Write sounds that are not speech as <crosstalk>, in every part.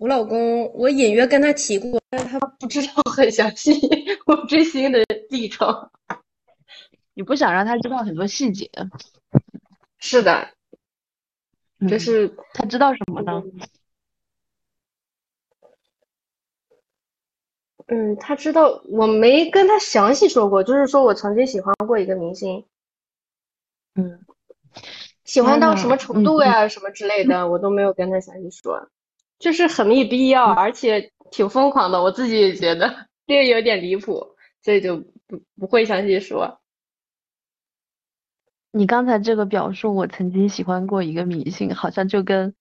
我老公，我隐约跟他提过，但他不知道很详细我追星的历程。你不想让他知道很多细节？是的，就嗯，是他知道什么呢？嗯，他知道我没跟他详细说过，就是说我曾经喜欢过一个明星，嗯，喜欢到什，么程度呀，什么之类的，我都没有跟他详细说，就是很没必要，嗯，而且挺疯狂的，我自己也觉得这个有点离谱，所以就不不会详细说。你刚才这个表述，我曾经喜欢过一个明星，好像就跟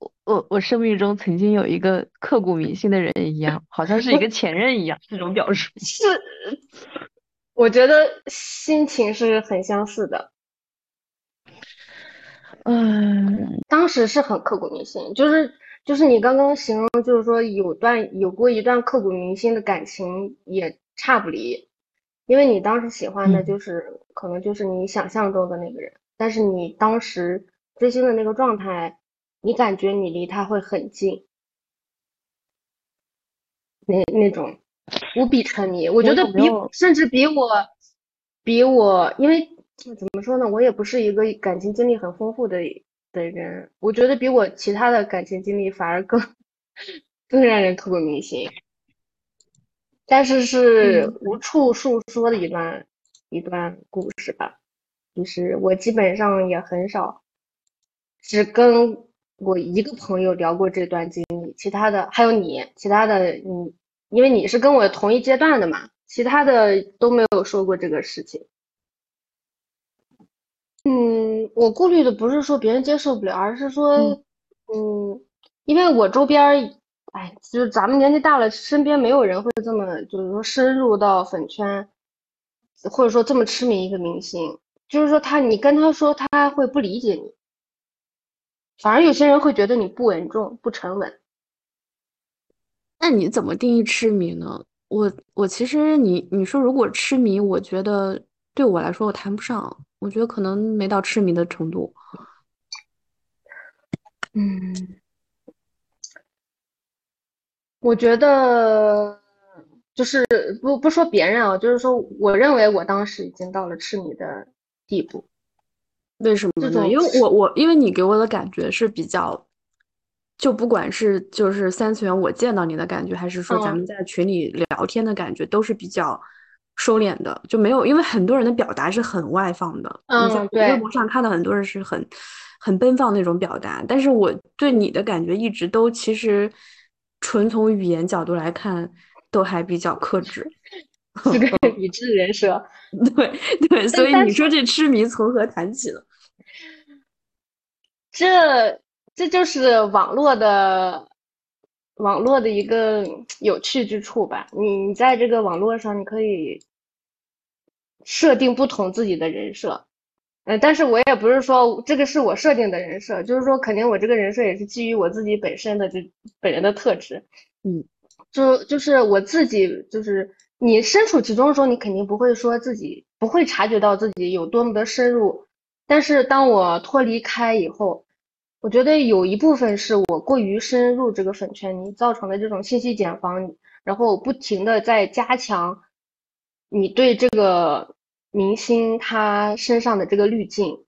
我我我生命中曾经有一个刻骨铭心的人一样，好像是一个前任一样，这种表述。<laughs> 是，我觉得心情是很相似的。嗯当时是很刻骨铭心，就是就是你刚刚形容，就是说有段有过一段刻骨铭心的感情也差不离，因为你当时喜欢的嗯，就是可能就是你想象中的那个人，但是你当时追星的那个状态，你感觉你离他会很近，那那种无比沉迷，我觉得比？甚至比我比我，因为怎么说呢，我也不是一个感情经历很丰富的的人，我觉得比我其他的感情经历反而更更让人刻骨铭心，但是是嗯无处诉说的一段一段故事吧，就是我基本上也很少只跟我一个朋友聊过这段经历，其他的还有你，其他的你，因为你是跟我同一阶段的嘛，其他的都没有说过这个事情。嗯，我顾虑的不是说别人接受不了，而是说，嗯嗯，因为我周边儿，哎，就是咱们年纪大了，身边没有人会这么，就是说深入到粉圈，或者说这么痴迷一个明星，就是说他，你跟他说，他会不理解你，反而有些人会觉得你不稳重、不沉稳。那你怎么定义痴迷呢？我我其实你你说如果痴迷，我觉得对我来说我谈不上，我觉得可能没到痴迷的程度。嗯，我觉得就是不不说别人啊，就是说我认为我当时已经到了痴迷的地步。为什么呢？因为我我因为你给我的感觉是比较，就不管是就是三次元我见到你的感觉，还是说咱嗯们在群里聊天的感觉，都是比较收敛的，就没有因为很多人的表达是很外放的。嗯，对，微博上看到很多人是很很奔放那种表达，但是我对你的感觉一直都其实纯从语言角度来看，都还比较克制。<laughs> 是个理智人设。<laughs> 对对，所以你说这痴迷从何谈起呢？这这就是网络的网络的一个有趣之处吧。你你在这个网络上，你可以设定不同自己的人设。嗯，但是我也不是说这个是我设定的人设，就是说肯定我这个人设也是基于我自己本身的这本人的特质。嗯，就就是我自己，就是你身处其中的时候，你肯定不会说自己不会察觉到自己有多么的深入。但是当我脱离开以后，我觉得有一部分是我过于深入这个粉圈，你造成的这种信息茧房，然后不停的在加强你对这个明星他身上的这个滤镜，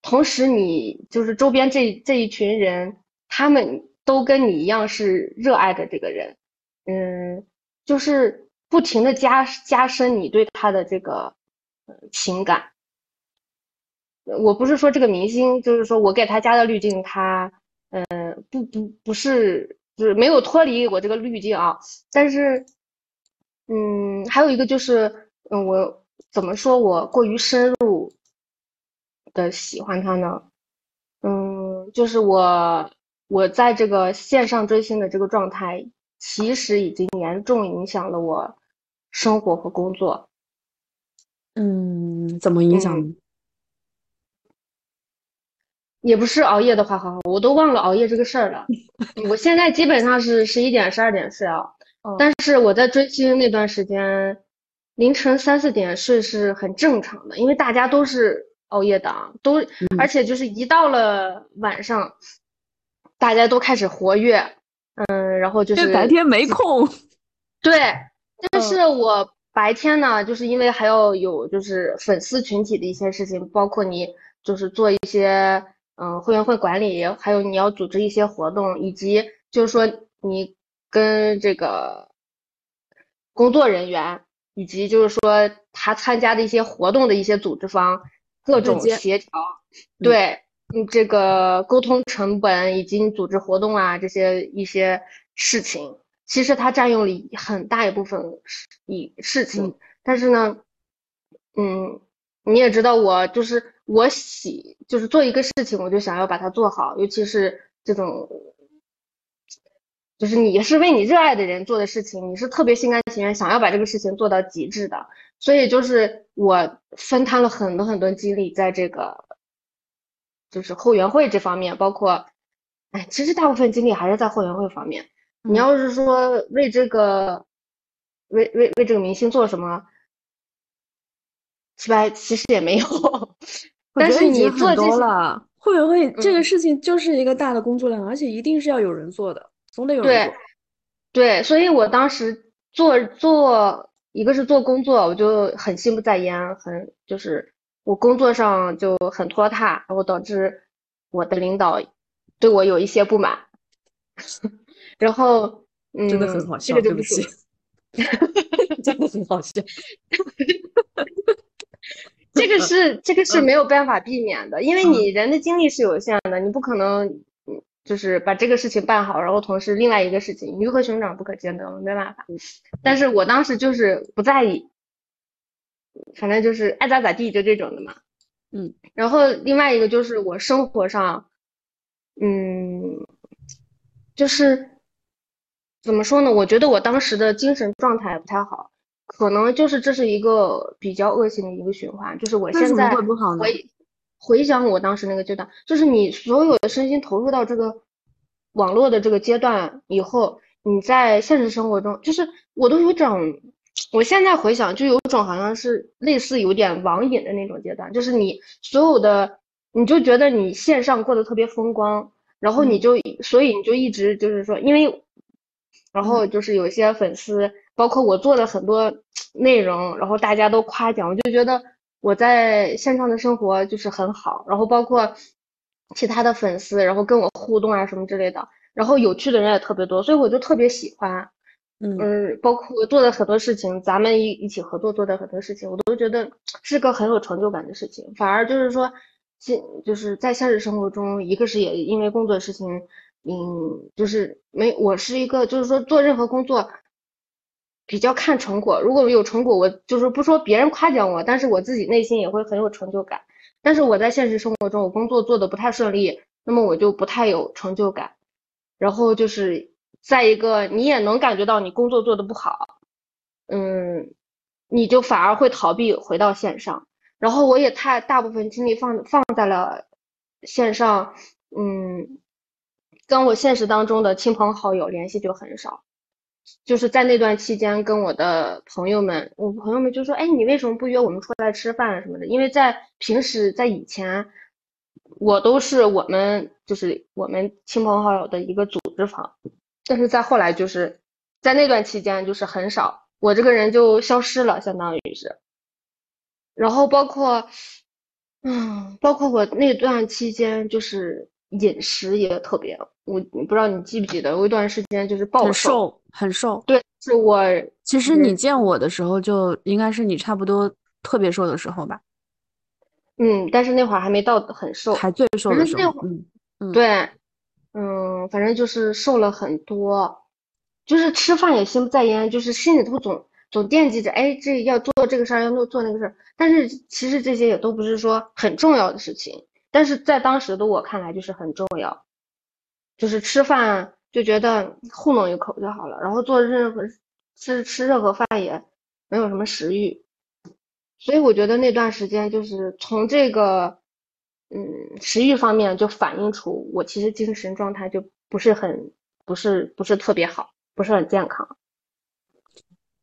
同时你就是周边这这一群人，他们都跟你一样是热爱的这个人，嗯，就是不停的加加深你对他的这个情感。我不是说这个明星，就是说我给他加的滤镜，他呃不不不是就是没有脱离我这个滤镜啊，但是嗯，还有一个就是嗯，我怎么说我过于深入的喜欢他呢？嗯，就是我我在这个线上追星的这个状态，其实已经严重影响了我生活和工作。嗯，怎么影响？也不是熬夜的话，好好，我都忘了熬夜这个事儿了。我现在基本上是十一点、十二点睡啊，<laughs> 嗯但是我在追星那段时间，凌晨三四点睡是很正常的，因为大家都是熬夜党，都，而且就是一到了晚上，大家都开始活跃，嗯，然后就是白天没空。<laughs> 对，嗯但是我白天呢，就是因为还要有就是粉丝群体的一些事情，包括你就是做一些嗯会员会管理，还有你要组织一些活动，以及就是说你跟这个工作人员，以及就是说他参加的一些活动的一些组织方，各种协调，对，你这个沟通成本以及你组织活动啊这些一些事情。其实它占用了很大一部分事一事情，嗯但是呢，嗯，你也知道我就是我喜就是做一个事情，我就想要把它做好，尤其是这种，就是你是为你热爱的人做的事情，你是特别心甘情愿想要把这个事情做到极致的，所以就是我分摊了很多很多精力在这个，就是后援会这方面，包括，哎，其实大部分精力还是在后援会方面。你嗯要是说为这个，为为为这个明星做什么，是吧？其实也没有，我但是你做这些，了。会不会这个嗯事情就是一个大的工作量，而且一定是要有人做的，总得有人做。对，所以我当时做做，一个是做工作，我就很心不在焉，很就是我工作上就很拖沓，然后导致我的领导对我有一些不满，<laughs> 然后嗯，<laughs> 真的很好笑，对不起说，真的很好笑。这个是这个是嗯没有办法避免的，因为你人的精力是有限的，你不可能，嗯，就是把这个事情办好，然后同时另外一个事情鱼和熊掌不可兼得，没办法。但是我当时就是不在意，反正就是爱咋咋地，就这种的嘛。嗯，然后另外一个就是我生活上，嗯，就是怎么说呢？我觉得我当时的精神状态不太好。可能就是这是一个比较恶性的一个循环，就是我现在？回回想我当时那个阶段，就是你所有的身心投入到这个网络的这个阶段以后，你在现实生活中，就是我都有种，我现在回想就有种好像是类似有点网瘾的那种阶段，就是你所有的，你就觉得你线上过得特别风光，然后你嗯就所以你就一直就是说，因为。然后嗯就是有一些粉丝，包括我做的很多内容，然后大家都夸奖，我就觉得我在线上的生活就是很好。然后包括其他的粉丝，然后跟我互动啊什么之类的，然后有趣的人也特别多，所以我就特别喜欢。嗯嗯，包括做的很多事情，咱们一一起合作做的很多事情，我都觉得是个很有成就感的事情。反而就是说，现就是在现实生活中，一个是也因为工作事情。嗯，就是没，我是一个，就是说做任何工作比较看成果。如果有成果，我就是不说别人夸奖我，但是我自己内心也会很有成就感。但是我在现实生活中，我工作做的不太顺利，那么我就不太有成就感。然后就是再一个，你也能感觉到你工作做的不好，嗯，你就反而会逃避回到线上。然后我也太大部分精力放放在了线上，嗯。跟我现实当中的亲朋好友联系就很少，就是在那段期间跟我的朋友们，我朋友们就说：“哎，你为什么不约我们出来吃饭什么的？”因为在平时在以前，我都是我们就是我们亲朋好友的一个组织方，但是在后来就是在那段期间就是很少，我这个人就消失了，相当于是。然后包括，嗯，包括我那段期间就是饮食也特别。我不知道你记不记得，有一段时间就是暴很瘦，很瘦。对，是我。其实你见我的时候，就应该是你差不多特别瘦的时候吧？嗯，但是那会儿还没到很瘦，还最瘦的时候。嗯嗯，对，嗯，反正就是瘦了很多，就是吃饭也心不在焉，就是心里头总总惦记着，哎，这要做这个事儿，要做那个事儿。但是其实这些也都不是说很重要的事情，但是在当时的我看来就是很重要。就是吃饭就觉得糊弄一口就好了，然后做任何吃吃任何饭也没有什么食欲，所以我觉得那段时间就是从这个嗯食欲方面就反映出我其实精神状态就不是很不是不是特别好，不是很健康。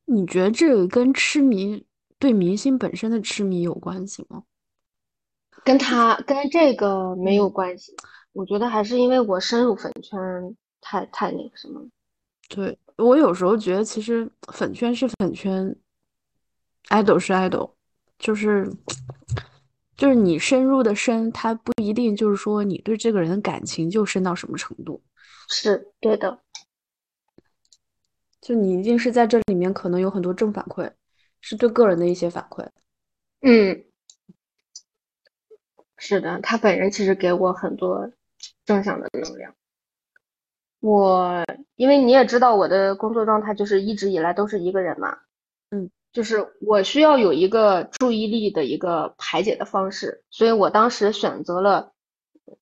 你觉得这个跟痴迷对明星本身的痴迷有关系吗？跟他跟这个没有关系。我觉得还是因为我深入粉圈太太那个什么，对，我有时候觉得，其实粉圈是粉圈，idol 是 idol，就是就是你深入的深，他不一定就是说你对这个人的感情就深到什么程度。是对的，就你一定是在这里面可能有很多正反馈，是对个人的一些反馈。嗯，是的，他本人其实给我很多正向的能量。我因为你也知道我的工作状态就是一直以来都是一个人嘛，嗯，就是我需要有一个注意力的一个排解的方式，所以我当时选择了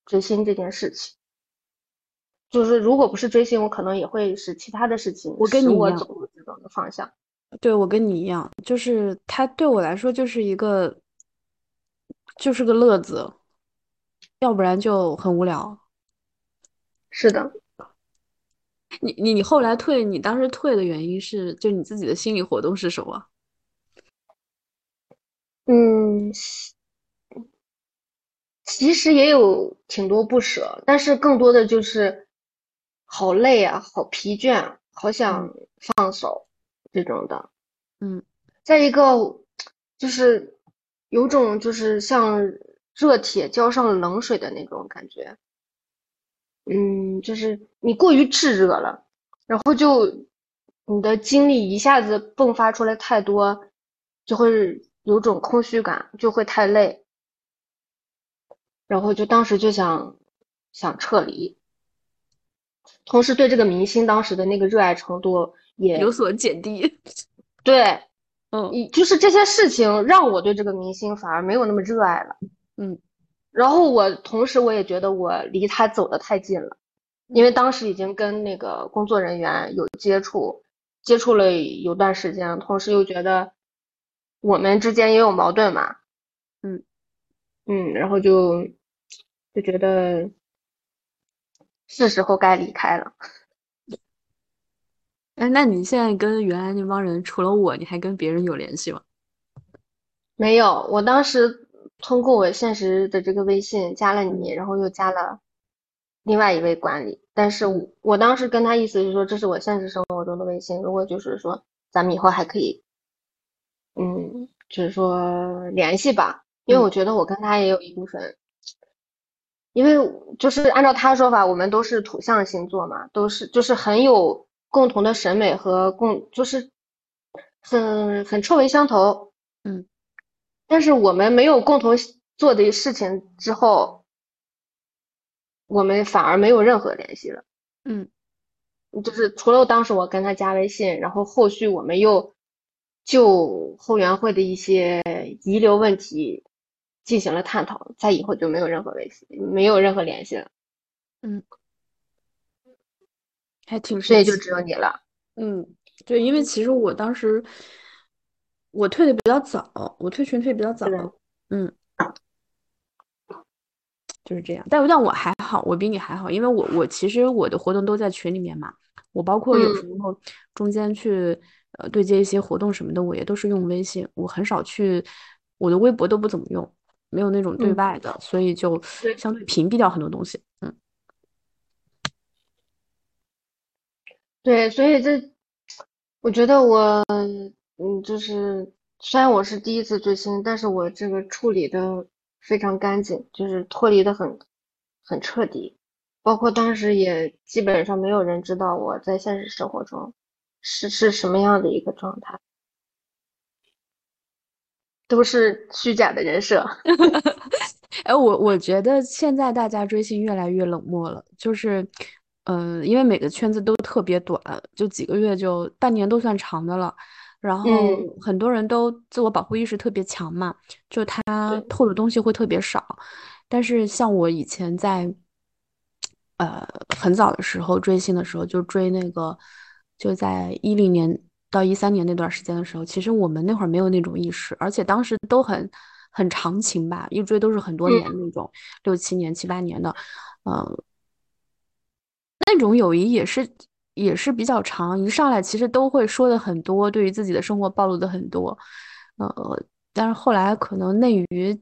追星这件事情。就是如果不是追星，我可能也会是其他的事情我跟你一样走入这种的方向。对，我跟你一样，就是他对我来说就是一个，就是个乐子，要不然就很无聊。是的，你你你后来退，你当时退的原因是，就你自己的心理活动是什么？嗯，其实也有挺多不舍，但是更多的就是好累啊，好疲倦啊，好想放手这种的。嗯再一个就是有种就是像热铁浇上了冷水的那种感觉，嗯，就是你过于炙热了，然后就你的精力一下子迸发出来太多，就会有种空虚感，就会太累，然后就当时就想想撤离，同时对这个明星当时的那个热爱程度也有所减低。对。嗯你就是这些事情让我对这个明星反而没有那么热爱了。嗯然后我同时我也觉得我离他走得太近了，因为当时已经跟那个工作人员有接触，接触了有段时间，同时又觉得我们之间也有矛盾嘛。嗯嗯，然后就就觉得是时候该离开了。哎，那你现在跟原来那帮人，除了我，你还跟别人有联系吗？没有，我当时通过我现实的这个微信加了你，然后又加了另外一位管理，但是我我当时跟他意思是说，这是我现实生活中的微信，如果就是说咱们以后还可以，嗯，就是说联系吧，因为我觉得我跟他也有一部分，因为就是按照他说法，我们都是土象星座嘛，都是就是很有共同的审美和共就是很很臭味相投。嗯但是我们没有共同做的事情之后，我们反而没有任何联系了。嗯就是除了当时我跟他加微信，然后后续我们又就后援会的一些遗留问题进行了探讨，在以后就没有任何微信，没有任何联系了，嗯，还挺所以就。只有你了。嗯，对，因为其实我当时我退的比较早，我退群退比较早，嗯，就是这样。但但我还好，我比你还好，因为我我其实我的活动都在群里面嘛，我包括有时嗯候中间去呃对接一些活动什么的，我也都是用微信，我很少去我的微博都不怎么用，没有那种对嗯外的，所以就相对屏蔽掉很多东西。嗯对，所以这我觉得我嗯，就是虽然我是第一次追星，但是我这个处理的非常干净，就是脱离的很很彻底，包括当时也基本上没有人知道我在现实生活中是是什么样的一个状态，都是虚假的人设。<laughs> 哎，我我觉得现在大家追星越来越冷漠了，就是，嗯、因为每个圈子都特别短，就几个月就半年都算长的了，然后嗯。很多人都自我保护意识特别强嘛，就他透的东西会特别少，但是像我以前在，呃，很早的时候追星的时候，就追那个，就在一零年到一三年那段时间的时候，其实我们那会儿没有那种意识，而且当时都很很长情吧，一追都是很多年。那种，六七年、七八年的，嗯、那种友谊也是也是比较长，一上来其实都会说的很多，对于自己的生活暴露的很多，呃，但是后来可能内娱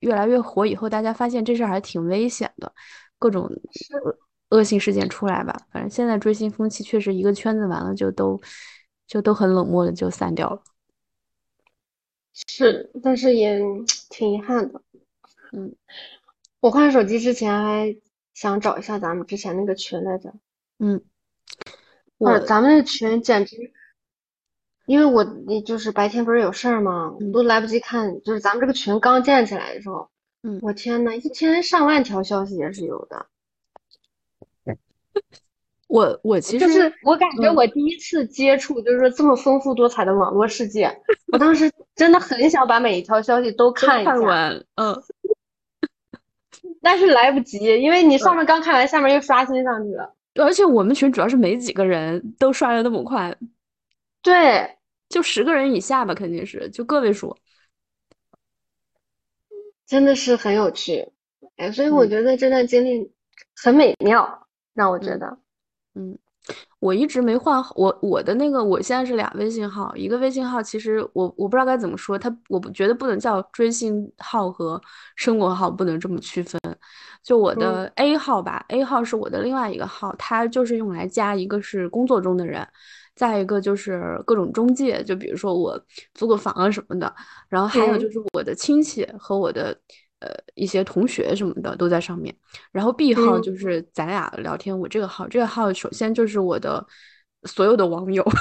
越来越火以后，大家发现这事儿还挺危险的，各种恶性事件出来吧。反正现在追星风气确实一个圈子完了就都就都很冷漠的就散掉了。是，但是也挺遗憾的。嗯，我换手机之前还想找一下咱们之前那个群来着。嗯，我我咱们那群简直，因为我你就是白天不是有事儿吗？我都来不及看，就是咱们这个群刚建起来的时候，嗯我天呐，一天上万条消息也是有的。我我其实就是我感觉嗯我第一次接触，就是说这么丰富多彩的网络世界，我当时真的很想把每一条消息都都看一下，看完，嗯，但是来不及，因为你上面刚看完，下面又刷新上去了。而且我们群主要是没几个人都刷的那么快，对，就十个人以下吧，肯定是就个位数。真的是很有趣，哎，所以我嗯。觉得这段经历很美妙，让我觉嗯得，嗯，我一直没换我我的那个，我现在是俩微信号，一个微信号其实我我不知道该怎么说，它我不觉得不能叫追星号和生活号，不能这么区分。就我的 A 号吧，A 号是我的另外一个号，它就是用来加一个是工作中的人，再一个就是各种中介，就比如说我租个房啊什么的，然后还有嗯就是我的亲戚和我的呃一些同学什么的都在上面。然后 B 号嗯就是咱俩聊天，我这个号，这个号首先就是我的所有的网友，<laughs>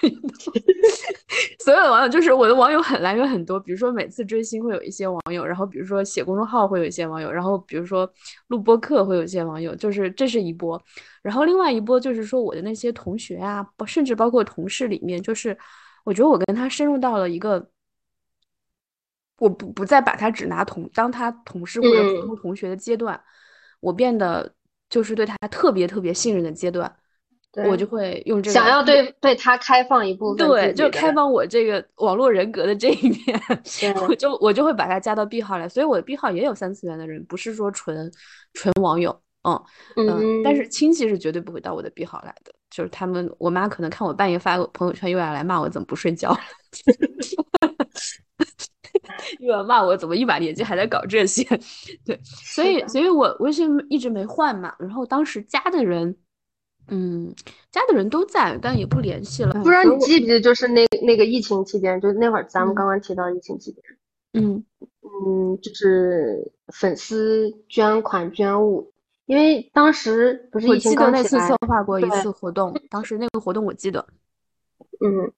<laughs> 所有的网友就是我的网友很来源很多，比如说每次追星会有一些网友，然后比如说写公众号会有一些网友，然后比如说录播课会有一些网友，就是这是一波，然后另外一波就是说我的那些同学啊，包甚至包括同事里面，就是我觉得我跟他深入到了一个。我不不再把他只拿同当他同事或者普嗯。通同学的阶段，我变得就是对他特别特别信任的阶段，我就会用这个想要对对他开放一部分对，就开放我这个网络人格的这一面，我就我就会把他加到 B 号来，所以我的 B 号也有三次元的人，不是说纯纯网友，嗯嗯，但是亲戚是绝对不会到我的 B 号来的，就是他们我妈可能看我半夜发个朋友圈，又要来骂我怎么不睡觉，<laughs> 又要骂我怎么一把年纪还在搞这些，对，所以所以我微信一直没换嘛，然后当时加的人。嗯，加的人都在，但也不联系了。不知道你记不记得，就是那那个疫情期间，就那会儿咱们嗯刚刚提到疫情期间，嗯嗯，就是粉丝捐款捐物，因为当时不是我疫情记得那次策划过一次活动，当时那个活动我记得。嗯，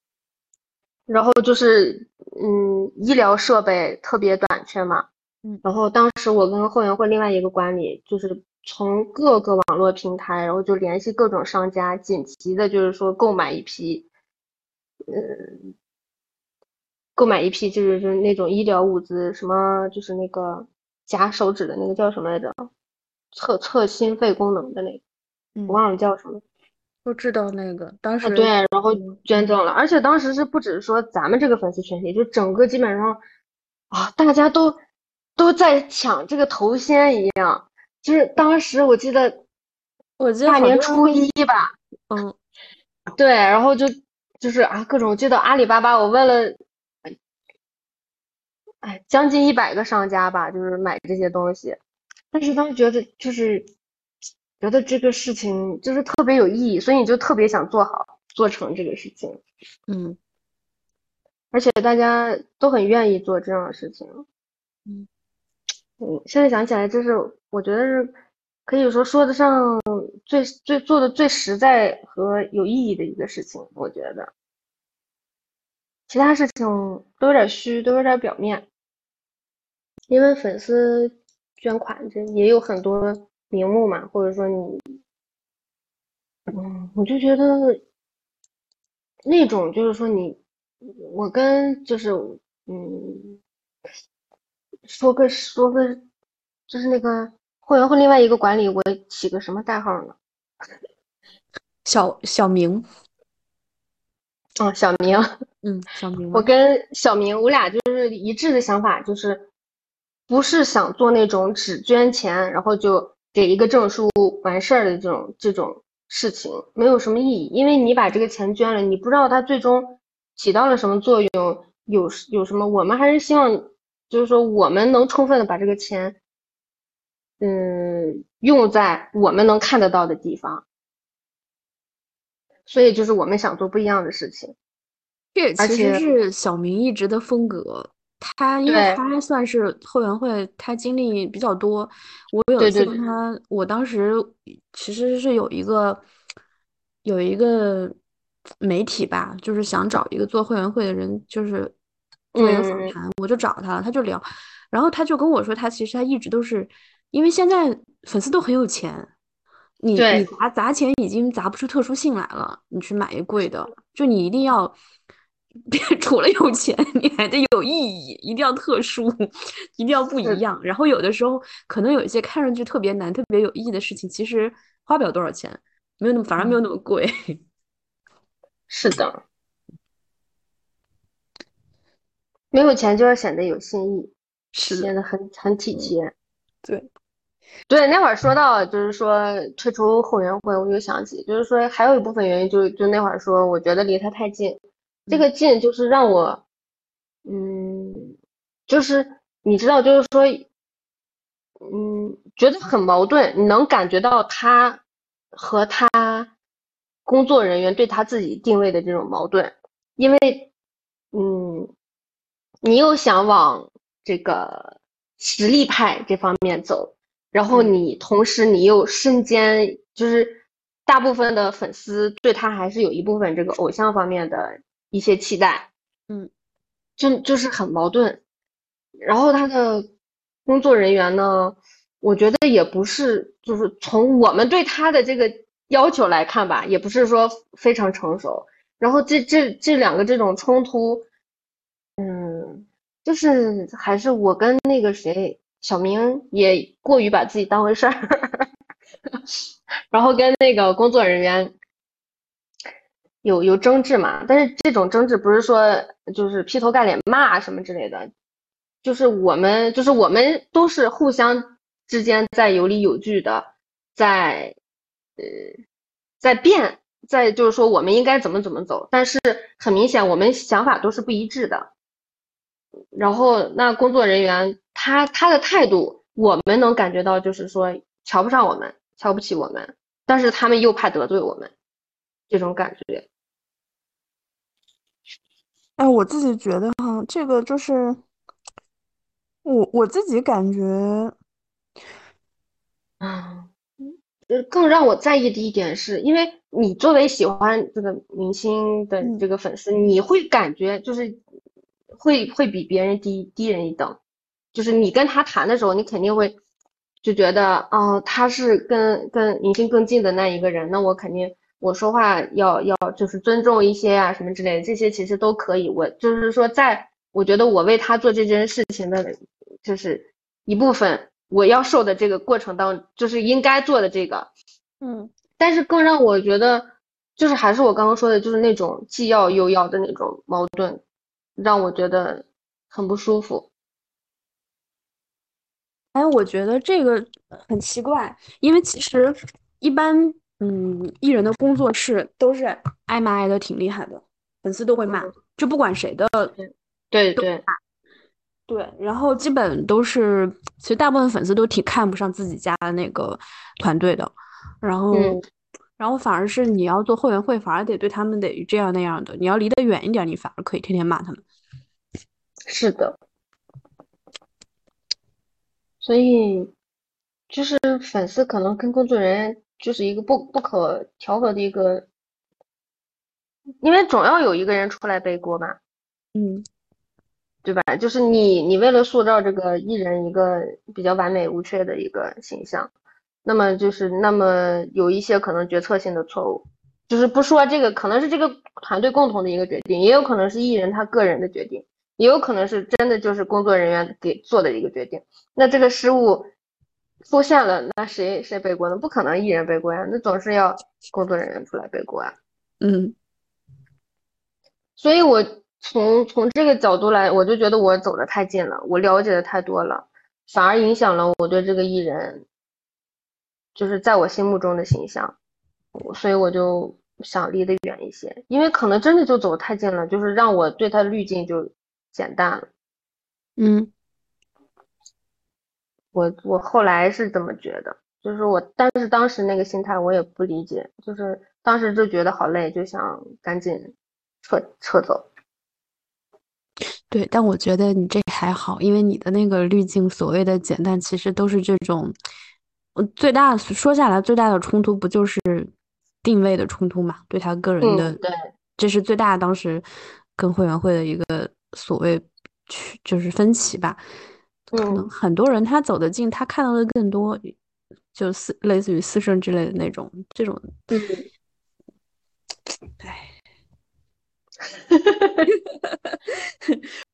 然后就是嗯，医疗设备特别短缺嘛，嗯然后当时我跟后援会另外一个管理就是从各个网络平台，然后就联系各种商家，紧急的就是说购买一批，嗯，购买一批就是就是那种医疗物资，什么就是那个夹手指的那个叫什么来着？测测心肺功能的那个，嗯我忘了叫什么。都知道那个，当啊，时对，然后嗯。捐赠了，而且当时是不只是说咱们这个粉丝群体，就整个基本上啊，大家都都在抢这个头衔一样。就是当时我记得我记得大年初一吧，嗯。对，然后就就是啊各种，我记得阿里巴巴，我问了，哎，将近一百个商家吧，就是买这些东西，但是当时觉得就是觉得这个事情就是特别有意义，所以你就特别想做好做成这个事情。嗯而且大家都很愿意做这样的事情。嗯嗯，现在想起来，就是我觉得是可以说说得上最最做的最实在和有意义的一个事情。我觉得，其他事情都有点虚，都有点表面。因为粉丝捐款这也有很多名目嘛，或者说你，嗯，我就觉得那种就是说你。我跟就是嗯，说个说个，就是那个会员会另外一个管理，我起个什么代号呢？<laughs> 小小明，哦，小明，嗯，小明我，跟小明，我俩就是一致的想法，就是不是想做那种只捐钱，然后就给一个证书完事儿的这种这种事情，没有什么意义，因为你把这个钱捐了，你不知道它最终。起到了什么作用？有有什么？我们还是希望，就是说我们能充分的把这个钱嗯，用在我们能看得到的地方。所以就是我们想做不一样的事情。这其实是小明一直的风格。他因为他还算是后援会，他经历比较多。我有一次对对对。跟他，我当时其实是有一个有一个媒体吧，就是想找一个做会员会的人，就是做一个访嗯。谈，我就找他了，他就聊，然后他就跟我说，他其实他一直都是因为现在粉丝都很有钱，你你砸砸钱已经砸不出特殊性来了，你去买一贵的，就你一定要 <laughs> 除了有钱，<laughs> 你还得有意义，一定要特殊，一定要不一样。然后有的时候可能有一些看上去特别难、特别有意义的事情，其实花不了多少钱，没有那么反而没有那么贵。<laughs> 是的，没有钱就要显得有心意，显得很很体贴。对，对，那会儿说到就是说退出后援会，我就想起，就是说还有一部分原因就就那会儿说，我觉得离他太近，这个劲就是让我，嗯，就是你知道，就是说，嗯，觉得很矛盾，你能感觉到他和他工作人员对他自己定位的这种矛盾，因为，嗯，你又想往这个实力派这方面走。然后嗯你同时你又身兼，就是大部分的粉丝对他还是有一部分这个偶像方面的一些期待，嗯，就就是很矛盾。然后他的工作人员呢，我觉得也不是，就是从我们对他的这个要求来看吧，也不是说非常成熟。然后这这这两个这种冲突，嗯，就是还是我跟那个谁。小明也过于把自己当回事儿，<laughs> 然后跟那个工作人员有有争执嘛。但是这种争执不是说就是劈头盖脸骂什么之类的，就是我们就是我们都是互相之间在有理有据的，在呃在辩，在就是说我们应该怎么怎么走。但是很明显，我们想法都是不一致的。然后那工作人员他他的态度，我们能感觉到就是说瞧不上我们，瞧不起我们，但是他们又怕得罪我们，这种感觉。哎，我自己觉得哈，这个就是我我自己感觉，啊，呃，更让我在意的一点是，因为你作为喜欢这个明星的这个粉丝，你会感觉就是会会比别人低低人一等，就是你跟他谈的时候，你肯定会就觉得，哦，他是跟跟明星更近的那一个人，那我肯定我说话要要就是尊重一些啊什么之类的，这些其实都可以。我就是说，在我觉得我为他做这件事情的，就是一部分。我要受的这个过程当，就是应该做的这个，嗯，但是更让我觉得，就是还是我刚刚说的，就是那种既要又要的那种矛盾，让我觉得很不舒服。哎，我觉得这个很奇怪，因为其实一般，嗯，艺人的工作室都是挨骂挨的挺厉害的，粉丝都会骂，就不管谁的，对对。对，然后基本都是，其实大部分粉丝都挺看不上自己家的那个团队的，然后，嗯、然后反而是你要做后援会，反而得对他们得这样那样的，你要离得远一点，你反而可以天天骂他们。是的，所以就是粉丝可能跟工作人员就是一个不不可调和的一个，因为总要有一个人出来背锅吧。嗯。对吧？就是你，你为了塑造这个艺人一个比较完美无缺的一个形象，那么就是那么有一些可能决策性的错误，就是不说这个可能是这个团队共同的一个决定，也有可能是艺人他个人的决定，也有可能是真的就是工作人员给做的一个决定。那这个失误出现了，那谁谁背锅呢？不可能艺人背锅呀，那总是要工作人员出来背锅啊。嗯，所以我。从从这个角度来，我就觉得我走的太近了，我了解的太多了，反而影响了我对这个艺人，就是在我心目中的形象，所以我就想离得远一些，因为可能真的就走太近了，就是让我对他的滤镜就减淡了。嗯，我我后来是这么觉得，就是我，但是当时那个心态我也不理解，就是当时就觉得好累，就想赶紧撤撤走。对，但我觉得你这还好，因为你的那个滤镜所谓的简单，其实都是这种，最大说下来最大的冲突不就是定位的冲突嘛？对他个人的，对，这是最大当时跟会员会的一个所谓去就是分歧吧。可能很多人他走得近，他看到的更多，就似类似于私生之类的那种这种，嗯，唉。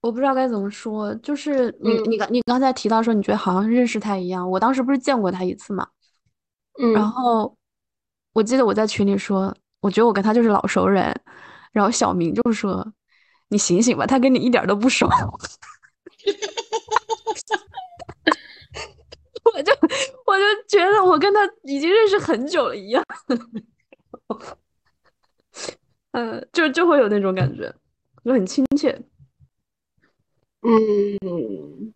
我不知道该怎么说，就是 <laughs> 你你刚你刚才提到说你觉得好像认识他一样，我当时不是见过他一次嘛，嗯，然后我记得我在群里说，我觉得我跟他就是老熟人，然后小明就说你醒醒吧，他跟你一点都不熟，<laughs> 我就我就觉得我跟他已经认识很久了一样。<laughs> 嗯，就就会有那种感觉，就很亲切。嗯，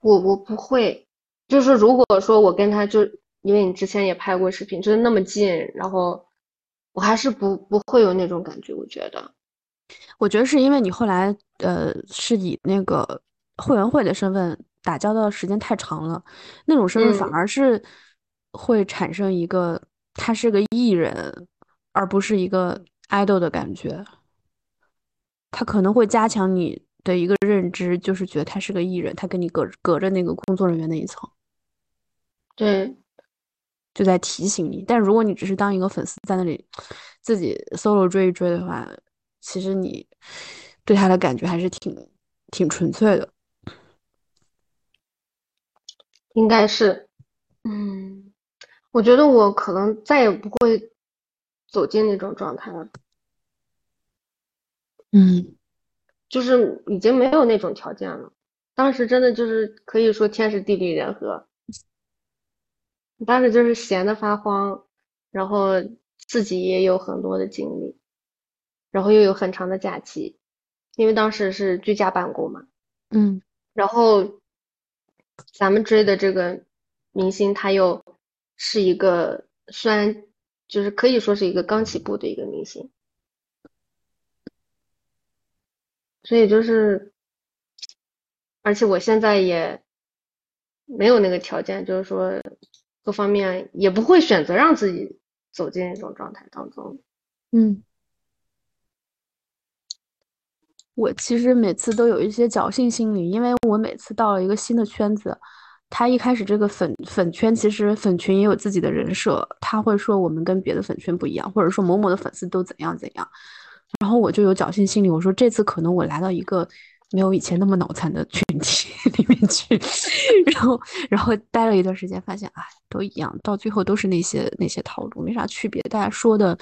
我我不会，就是如果说我跟他就，因为你之前也拍过视频，就是那么近，然后我还是不不会有那种感觉。我觉得，我觉得是因为你后来呃是以那个会员会的身份打交道的时间太长了，那种身份反而是会产生一个他是个艺人。而不是一个 idol 的感觉，他可能会加强你的一个认知，就是觉得他是个艺人，他跟你隔隔着那个工作人员那一层，对，就在提醒你。但如果你只是当一个粉丝在那里自己 solo 追一追的话，其实你对他的感觉还是挺挺纯粹的，应该是，嗯，我觉得我可能再也不会。走进那种状态了，嗯，就是已经没有那种条件了。当时真的就是可以说天时地利人和，当时就是闲得发慌，然后自己也有很多的精力，然后又有很长的假期，因为当时是居家办公嘛，嗯，然后咱们追的这个明星他又是一个虽然。就是可以说是一个刚起步的一个明星，所以就是，而且我现在也没有那个条件，就是说各方面也不会选择让自己走进那种状态当中。嗯，我其实每次都有一些侥幸心理，因为我每次到了一个新的圈子。他一开始这个粉粉圈，其实粉群也有自己的人设，他会说我们跟别的粉圈不一样，或者说某某的粉丝都怎样怎样。然后我就有侥幸心理，我说这次可能我来到一个没有以前那么脑残的群体里面去，<laughs> 然后然后待了一段时间，发现哎都一样，到最后都是那些那些套路，没啥区别，大家说的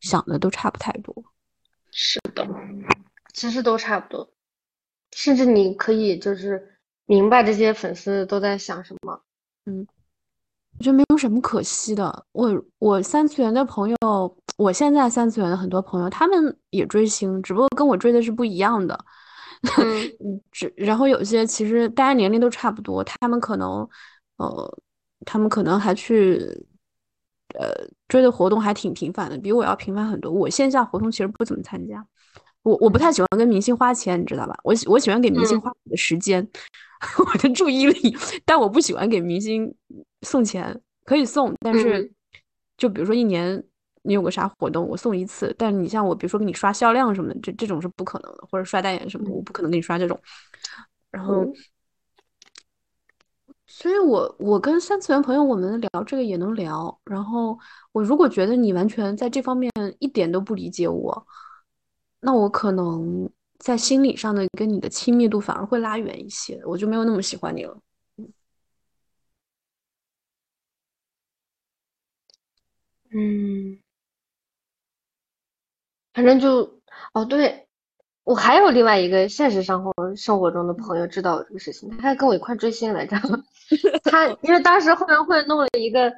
想的都差不太多。是的，其实都差不多，甚至你可以就是。明白这些粉丝都在想什么，嗯，我觉得没有什么可惜的。我我三次元的朋友，我现在三次元的很多朋友，他们也追星，只不过跟我追的是不一样的。<laughs> 嗯，只然后有些其实大家年龄都差不多，他们可能，呃，他们可能还去，呃，追的活动还挺频繁的，比我要频繁很多。我线下活动其实不怎么参加，我我不太喜欢跟明星花钱，你知道吧？我喜我喜欢给明星花我的时间。<laughs> 我的注意力，但我不喜欢给明星送钱，可以送，但是就比如说一年你有个啥活动，我送一次。但你像我，比如说给你刷销量什么的，这这种是不可能的，或者刷代言什么的，我不可能给你刷这种。然后，所以我我跟三次元朋友我们聊这个也能聊。然后我如果觉得你完全在这方面一点都不理解我，那我可能。在心理上的跟你的亲密度反而会拉远一些，我就没有那么喜欢你了。嗯，反正就哦，对我还有另外一个现实生活生活中的朋友知道这个事情，他还跟我一块追星来着。<laughs> 他因为当时后援会弄了一个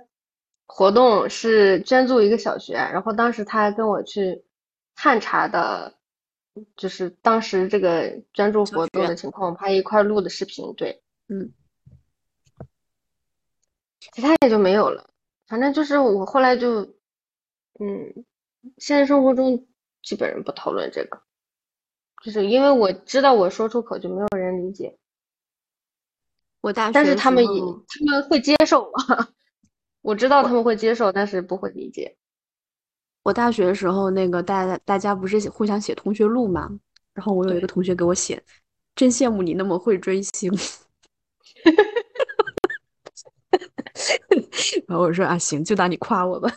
活动，是捐助一个小学，然后当时他还跟我去探查的。就是当时这个捐助活动的情况，我们还一块录的视频。对，嗯，其他也就没有了。反正就是我后来就，嗯，现实生活中基本上不讨论这个，就是因为我知道我说出口就没有人理解。我大学，但是他们也他们会接受，<laughs> 我知道他们会接受，但是不会理解。我大学的时候，那个大家大家不是互相写同学录嘛？然后我有一个同学给我写，真羡慕你那么会追星。<laughs> 然后我说啊，行，就当你夸我吧。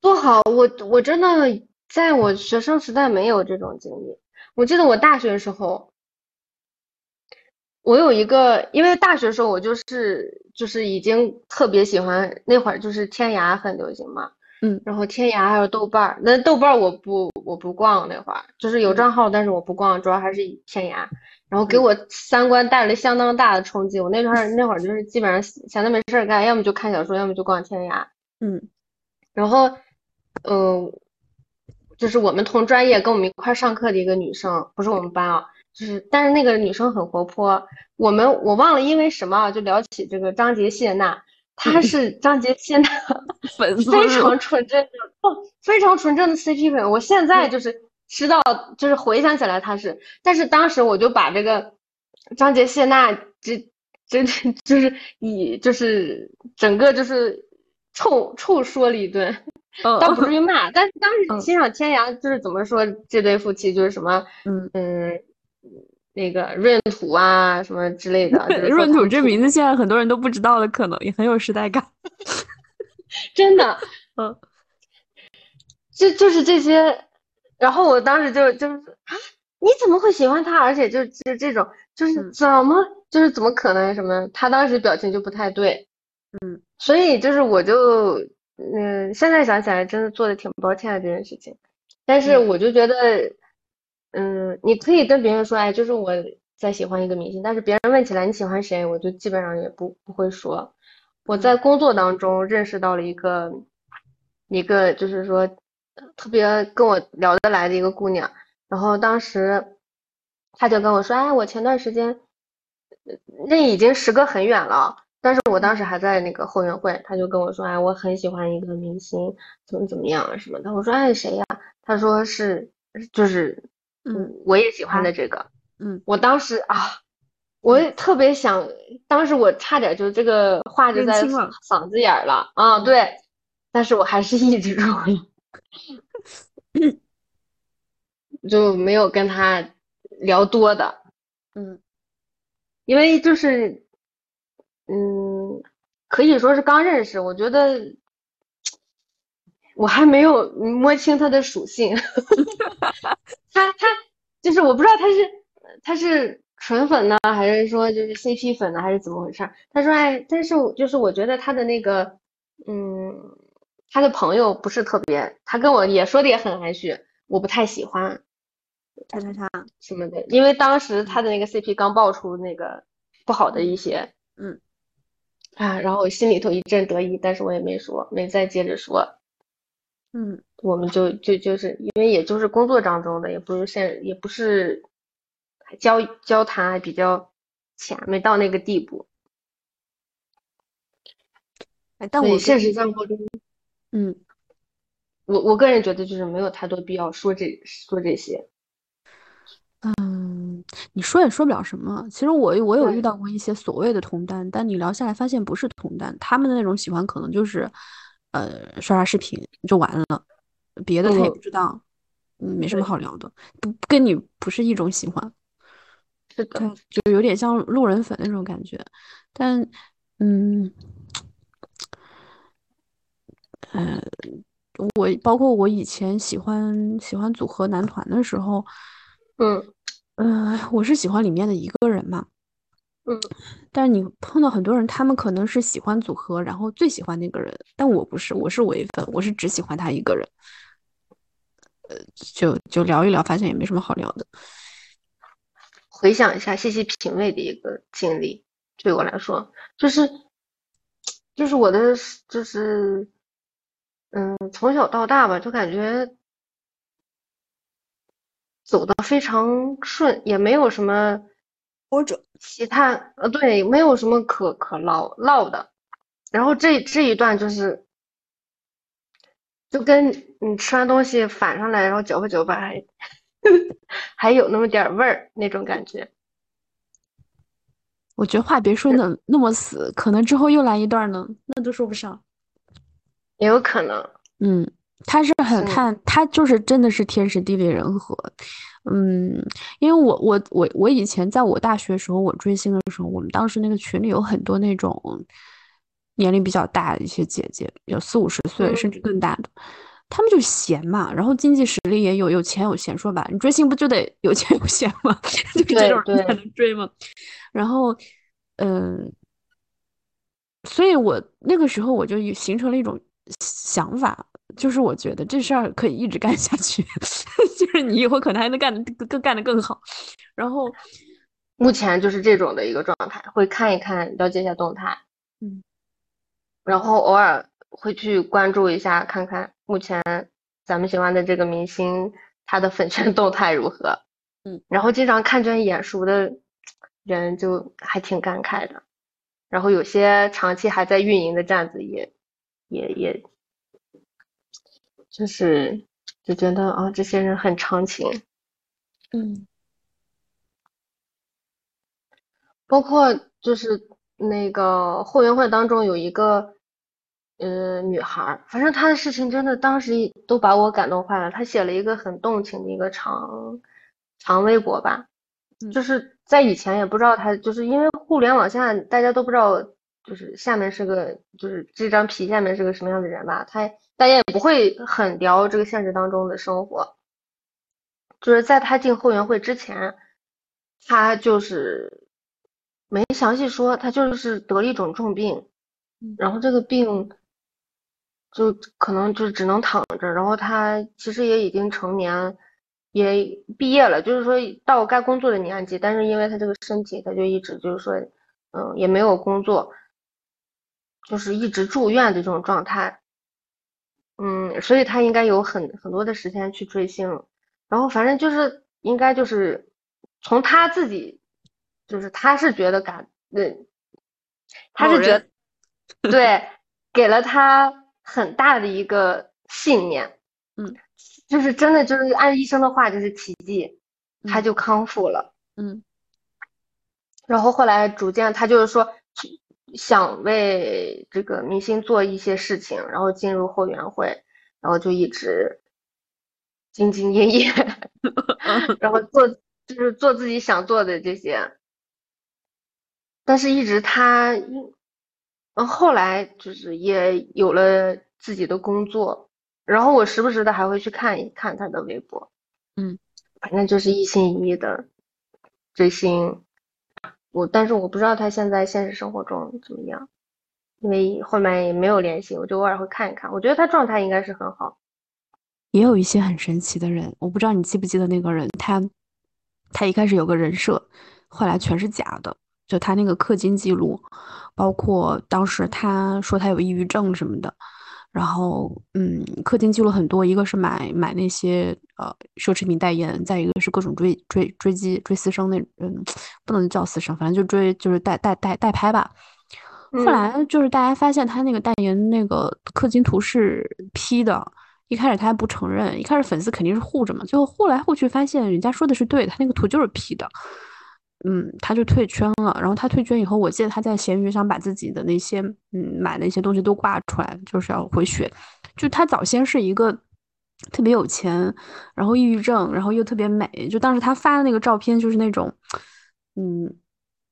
不好，我我真的在我学生时代没有这种经历。我记得我大学的时候，我有一个，因为大学时候我就是就是已经特别喜欢那会儿就是天涯很流行嘛。嗯，然后天涯还有豆瓣儿，那豆瓣儿我不我不逛那会儿，就是有账号，但是我不逛，主要还是以天涯。然后给我三观带来相当大的冲击。我那会儿那会儿就是基本上闲的没事儿干，要么就看小说，要么就逛天涯。嗯，然后，嗯，就是我们同专业跟我们一块上课的一个女生，不是我们班啊，就是但是那个女生很活泼。我们我忘了因为什么就聊起这个张杰谢娜。他是张杰现在 <laughs> 粉丝，非常纯正的哦，非常纯正的 CP 粉。我现在就是知道，就是回想起来他是，但是当时我就把这个张杰谢娜这这就是以就是整个就是臭臭说了一顿，倒不至于骂，但是当时欣赏天涯就是怎么说这对夫妻就是什么嗯嗯。那个闰土啊，什么之类的。闰土这名字现在很多人都不知道了，可能也很有时代感。<laughs> 真的，<laughs> 嗯，就就是这些。然后我当时就就是啊，你怎么会喜欢他？而且就就这种，就是怎么就是怎么可能什么？他当时表情就不太对，嗯。所以就是我就嗯，现在想起来真的做的挺抱歉的这件事情，但是我就觉得。嗯，你可以跟别人说，哎，就是我在喜欢一个明星，但是别人问起来你喜欢谁，我就基本上也不不会说。我在工作当中认识到了一个一个，就是说特别跟我聊得来的一个姑娘，然后当时她就跟我说，哎，我前段时间那已经时隔很远了，但是我当时还在那个后援会，她就跟我说，哎，我很喜欢一个明星，怎么怎么样什么的。我说，哎，谁呀？她说是，就是。嗯，我也喜欢的这个，嗯，我当时啊，我也特别想，当时我差点就这个话就在嗓子眼儿了啊，对，但是我还是抑制住了，就没有跟他聊多的，嗯，因为就是，嗯，可以说是刚认识，我觉得我还没有摸清他的属性。<laughs> 他他就是我不知道他是他是纯粉呢，还是说就是 CP 粉呢，还是怎么回事？他说哎，但是就是我觉得他的那个嗯，他的朋友不是特别，他跟我也说的也很含蓄，我不太喜欢，他他他什么的，因为当时他的那个 CP 刚爆出那个不好的一些，嗯啊，然后我心里头一阵得意，但是我也没说，没再接着说。嗯，我们就就就是因为也就是工作当中的，也不是现也不是交交谈还比较浅，没到那个地步。哎，但我现实生活中，嗯，我我个人觉得就是没有太多必要说这说这些。嗯，你说也说不了什么。其实我我有遇到过一些所谓的同担，但你聊下来发现不是同担，他们的那种喜欢可能就是。呃，刷刷视频就完了，别的他也不知道，嗯，没什么好聊的，不跟你不是一种喜欢，是的，就有点像路人粉那种感觉，但，嗯，呃，我包括我以前喜欢喜欢组合男团的时候，嗯，呃，我是喜欢里面的一个人嘛。嗯，但是你碰到很多人，他们可能是喜欢组合，然后最喜欢那个人，但我不是，我是唯粉，我是只喜欢他一个人。呃，就就聊一聊，发现也没什么好聊的。回想一下细细品味的一个经历，对我来说，就是就是我的就是，嗯，从小到大吧，就感觉走的非常顺，也没有什么。波折，其他呃对，没有什么可可唠唠的，然后这这一段就是，就跟你吃完东西反上来，然后嚼吧嚼吧，还 <laughs> 还有那么点味儿那种感觉。我觉得话别说的那么死，可能之后又来一段呢，那都说不上。也有可能，嗯，他是很看，他就是真的是天时地利人和。嗯，因为我我我我以前在我大学的时候，我追星的时候，我们当时那个群里有很多那种年龄比较大的一些姐姐，有四五十岁嗯甚至更大的，他们就闲嘛，然后经济实力也有，有钱有闲，说吧，你追星不就得有钱有闲吗？<laughs> 就这对种人才能追吗？然后，嗯，所以我那个时候我就有形成了一种想法，就是我觉得这事儿可以一直干下去，<laughs> 就是你以后可能还能干得更干得更好。然后，目前就是这种的一个状态，会看一看，了解一下动态，嗯，然后偶尔会去关注一下，看看目前咱们喜欢的这个明星他的粉圈动态如何，嗯，然后经常看见眼熟的人就还挺感慨的，然后有些长期还在运营的站子也也也，就是就觉得啊，这些人很长情。嗯包括就是那个后援会当中有一个呃女孩儿，反正她的事情真的当时都把我感动坏了。她写了一个很动情的一个长长微博吧，嗯就是在以前也不知道她，就是因为互联网现在大家都不知道，就是下面是个就是这张皮下面是个什么样的人吧，他大家也不会很聊这个现实当中的生活。就是在他进后援会之前，他就是没详细说，他就是得了一种重病，嗯然后这个病就可能就只能躺着，然后他其实也已经成年，也毕业了，就是说到该工作的年纪，但是因为他这个身体，他就一直就是说，嗯，也没有工作，就是一直住院的这种状态，嗯，所以他应该有很很多的时间去追星。然后反正就是应该就是从他自己，就是他是觉得感，嗯，他是觉得对，给了他很大的一个信念，<laughs> 嗯，就是真的就是按医生的话就是奇迹，他嗯就康复了。嗯然后后来逐渐他就是说去想为这个明星做一些事情，然后进入后援会，然后就一直兢兢业业，<laughs> 然后做就是做自己想做的这些，但是一直他，然后后来就是也有了自己的工作，然后我时不时的还会去看一看他的微博，嗯，反正就是一心一意的追星。我但是我不知道他现在现实生活中怎么样，因为后面也没有联系，我就偶尔会看一看。我觉得他状态应该是很好。也有一些很神奇的人，我不知道你记不记得那个人，他他一开始有个人设，后来全是假的，就他那个氪金记录，包括当时他说他有抑郁症什么的，然后嗯，氪金记录很多，一个是买买那些呃奢侈品代言，再一个是各种追追追击追私生那嗯，不能叫私生，反正就追就是代代代代拍吧。后嗯来就是大家发现他那个代言那个氪金图是 P 的，一开始他还不承认，一开始粉丝肯定是护着嘛，最后护来护去发现人家说的是对的，他那个图就是 P 的，嗯，他就退圈了。然后他退圈以后，我记得他在闲鱼上把自己的那些嗯买的一些东西都挂出来，就是要回血。就他早先是一个特别有钱，然后抑郁症，然后又特别美，就当时他发的那个照片就是那种嗯。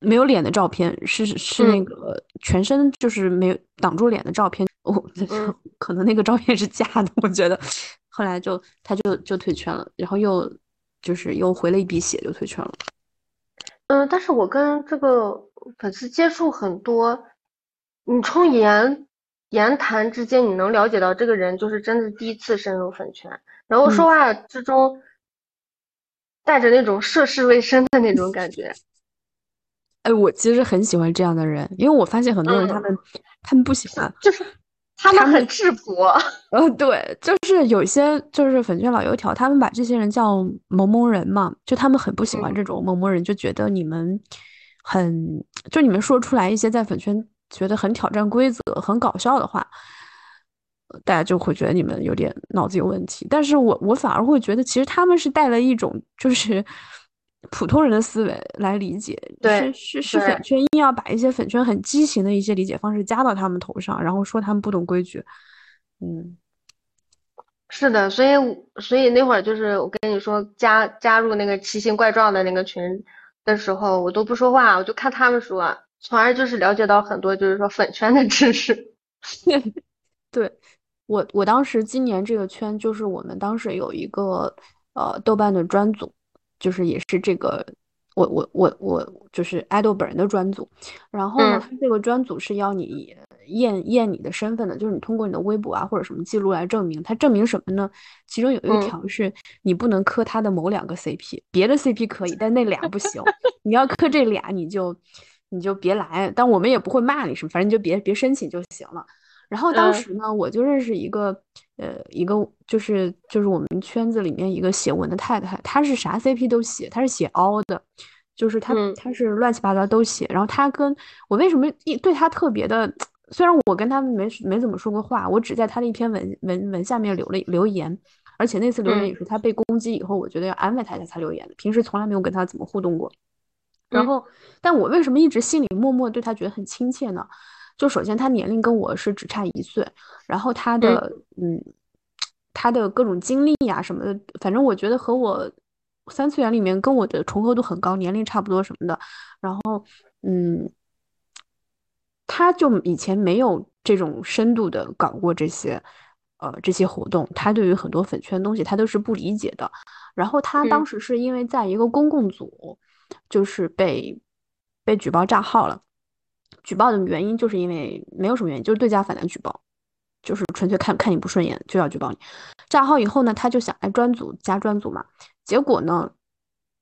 没有脸的照片，是是那嗯个全身就是没有挡住脸的照片，我、嗯 <laughs> 可能那个照片是假的，我觉得。后来就他就就退圈了，然后又就是又回了一笔血，就退圈了。嗯，但是我跟这个粉丝接触很多，你从言言谈之间，你能了解到这个人就是真的第一次深入粉圈，然后说话之中带着那种涉世未深的那种感觉。哎，我其实很喜欢这样的人，因为我发现很多人他们、他们不喜欢，就是他们很质朴，<laughs> 呃，对，就是有些就是粉圈老油条，他们把这些人叫萌萌人嘛，就他们很不喜欢嗯这种萌萌人，就觉得你们很，就你们说出来一些在粉圈觉得很挑战规则、很搞笑的话，大家就会觉得你们有点脑子有问题。但是我我反而会觉得，其实他们是带了一种就是普通人的思维来理解，是是是粉圈硬要把一些粉圈很畸形的一些理解方式加到他们头上，然后说他们不懂规矩。嗯，是的，所以所以那会儿就是我跟你说加加入那个奇形怪状的那个群的时候，我都不说话，我就看他们说，从而就是了解到很多就是说粉圈的知识。<laughs> 对我我当时今年这个圈就是我们当时有一个呃豆瓣的专组，就是也是这个我我我我就是爱豆本人的专组，然后呢，他这个专组是要你。验验你的身份的，就是你通过你的微博啊或者什么记录来证明。他证明什么呢？其中有一条是你不能磕他的某两个 CP，别的 CP 可以，但那俩不行。你要磕这俩，你就你就别来。但我们也不会骂你什么，反正你就别别申请就行了。然后当时呢，我就认识一个呃一个就是就是我们圈子里面一个写文的太太，她是啥 CP 都写，她是写凹的，就是她她是乱七八糟都写。然后她跟我为什么一对她特别的？虽然我跟他没没怎么说过话，我只在她的一篇文文文下面留了留言，而且那次留言也是她被攻击以后，我觉得要安慰她一下才留言的，平时从来没有跟她怎么互动过。然后，但我为什么一直心里默默对她觉得很亲切呢？就首先他年龄跟我是只差一岁，然后他的嗯，他的各种经历呀什么的，反正我觉得和我三次元里面跟我的重合度很高，年龄差不多什么的。然后嗯。他就以前没有这种深度的搞过这些，呃，这些活动。他对于很多粉圈东西，他都是不理解的。然后他当时是因为在一个公共组，就是被被举报账号了。举报的原因就是因为没有什么原因，就是对家反弹举报，就是纯粹看看你不顺眼就要举报你。账号以后呢，他就想哎专组加专组嘛。结果呢，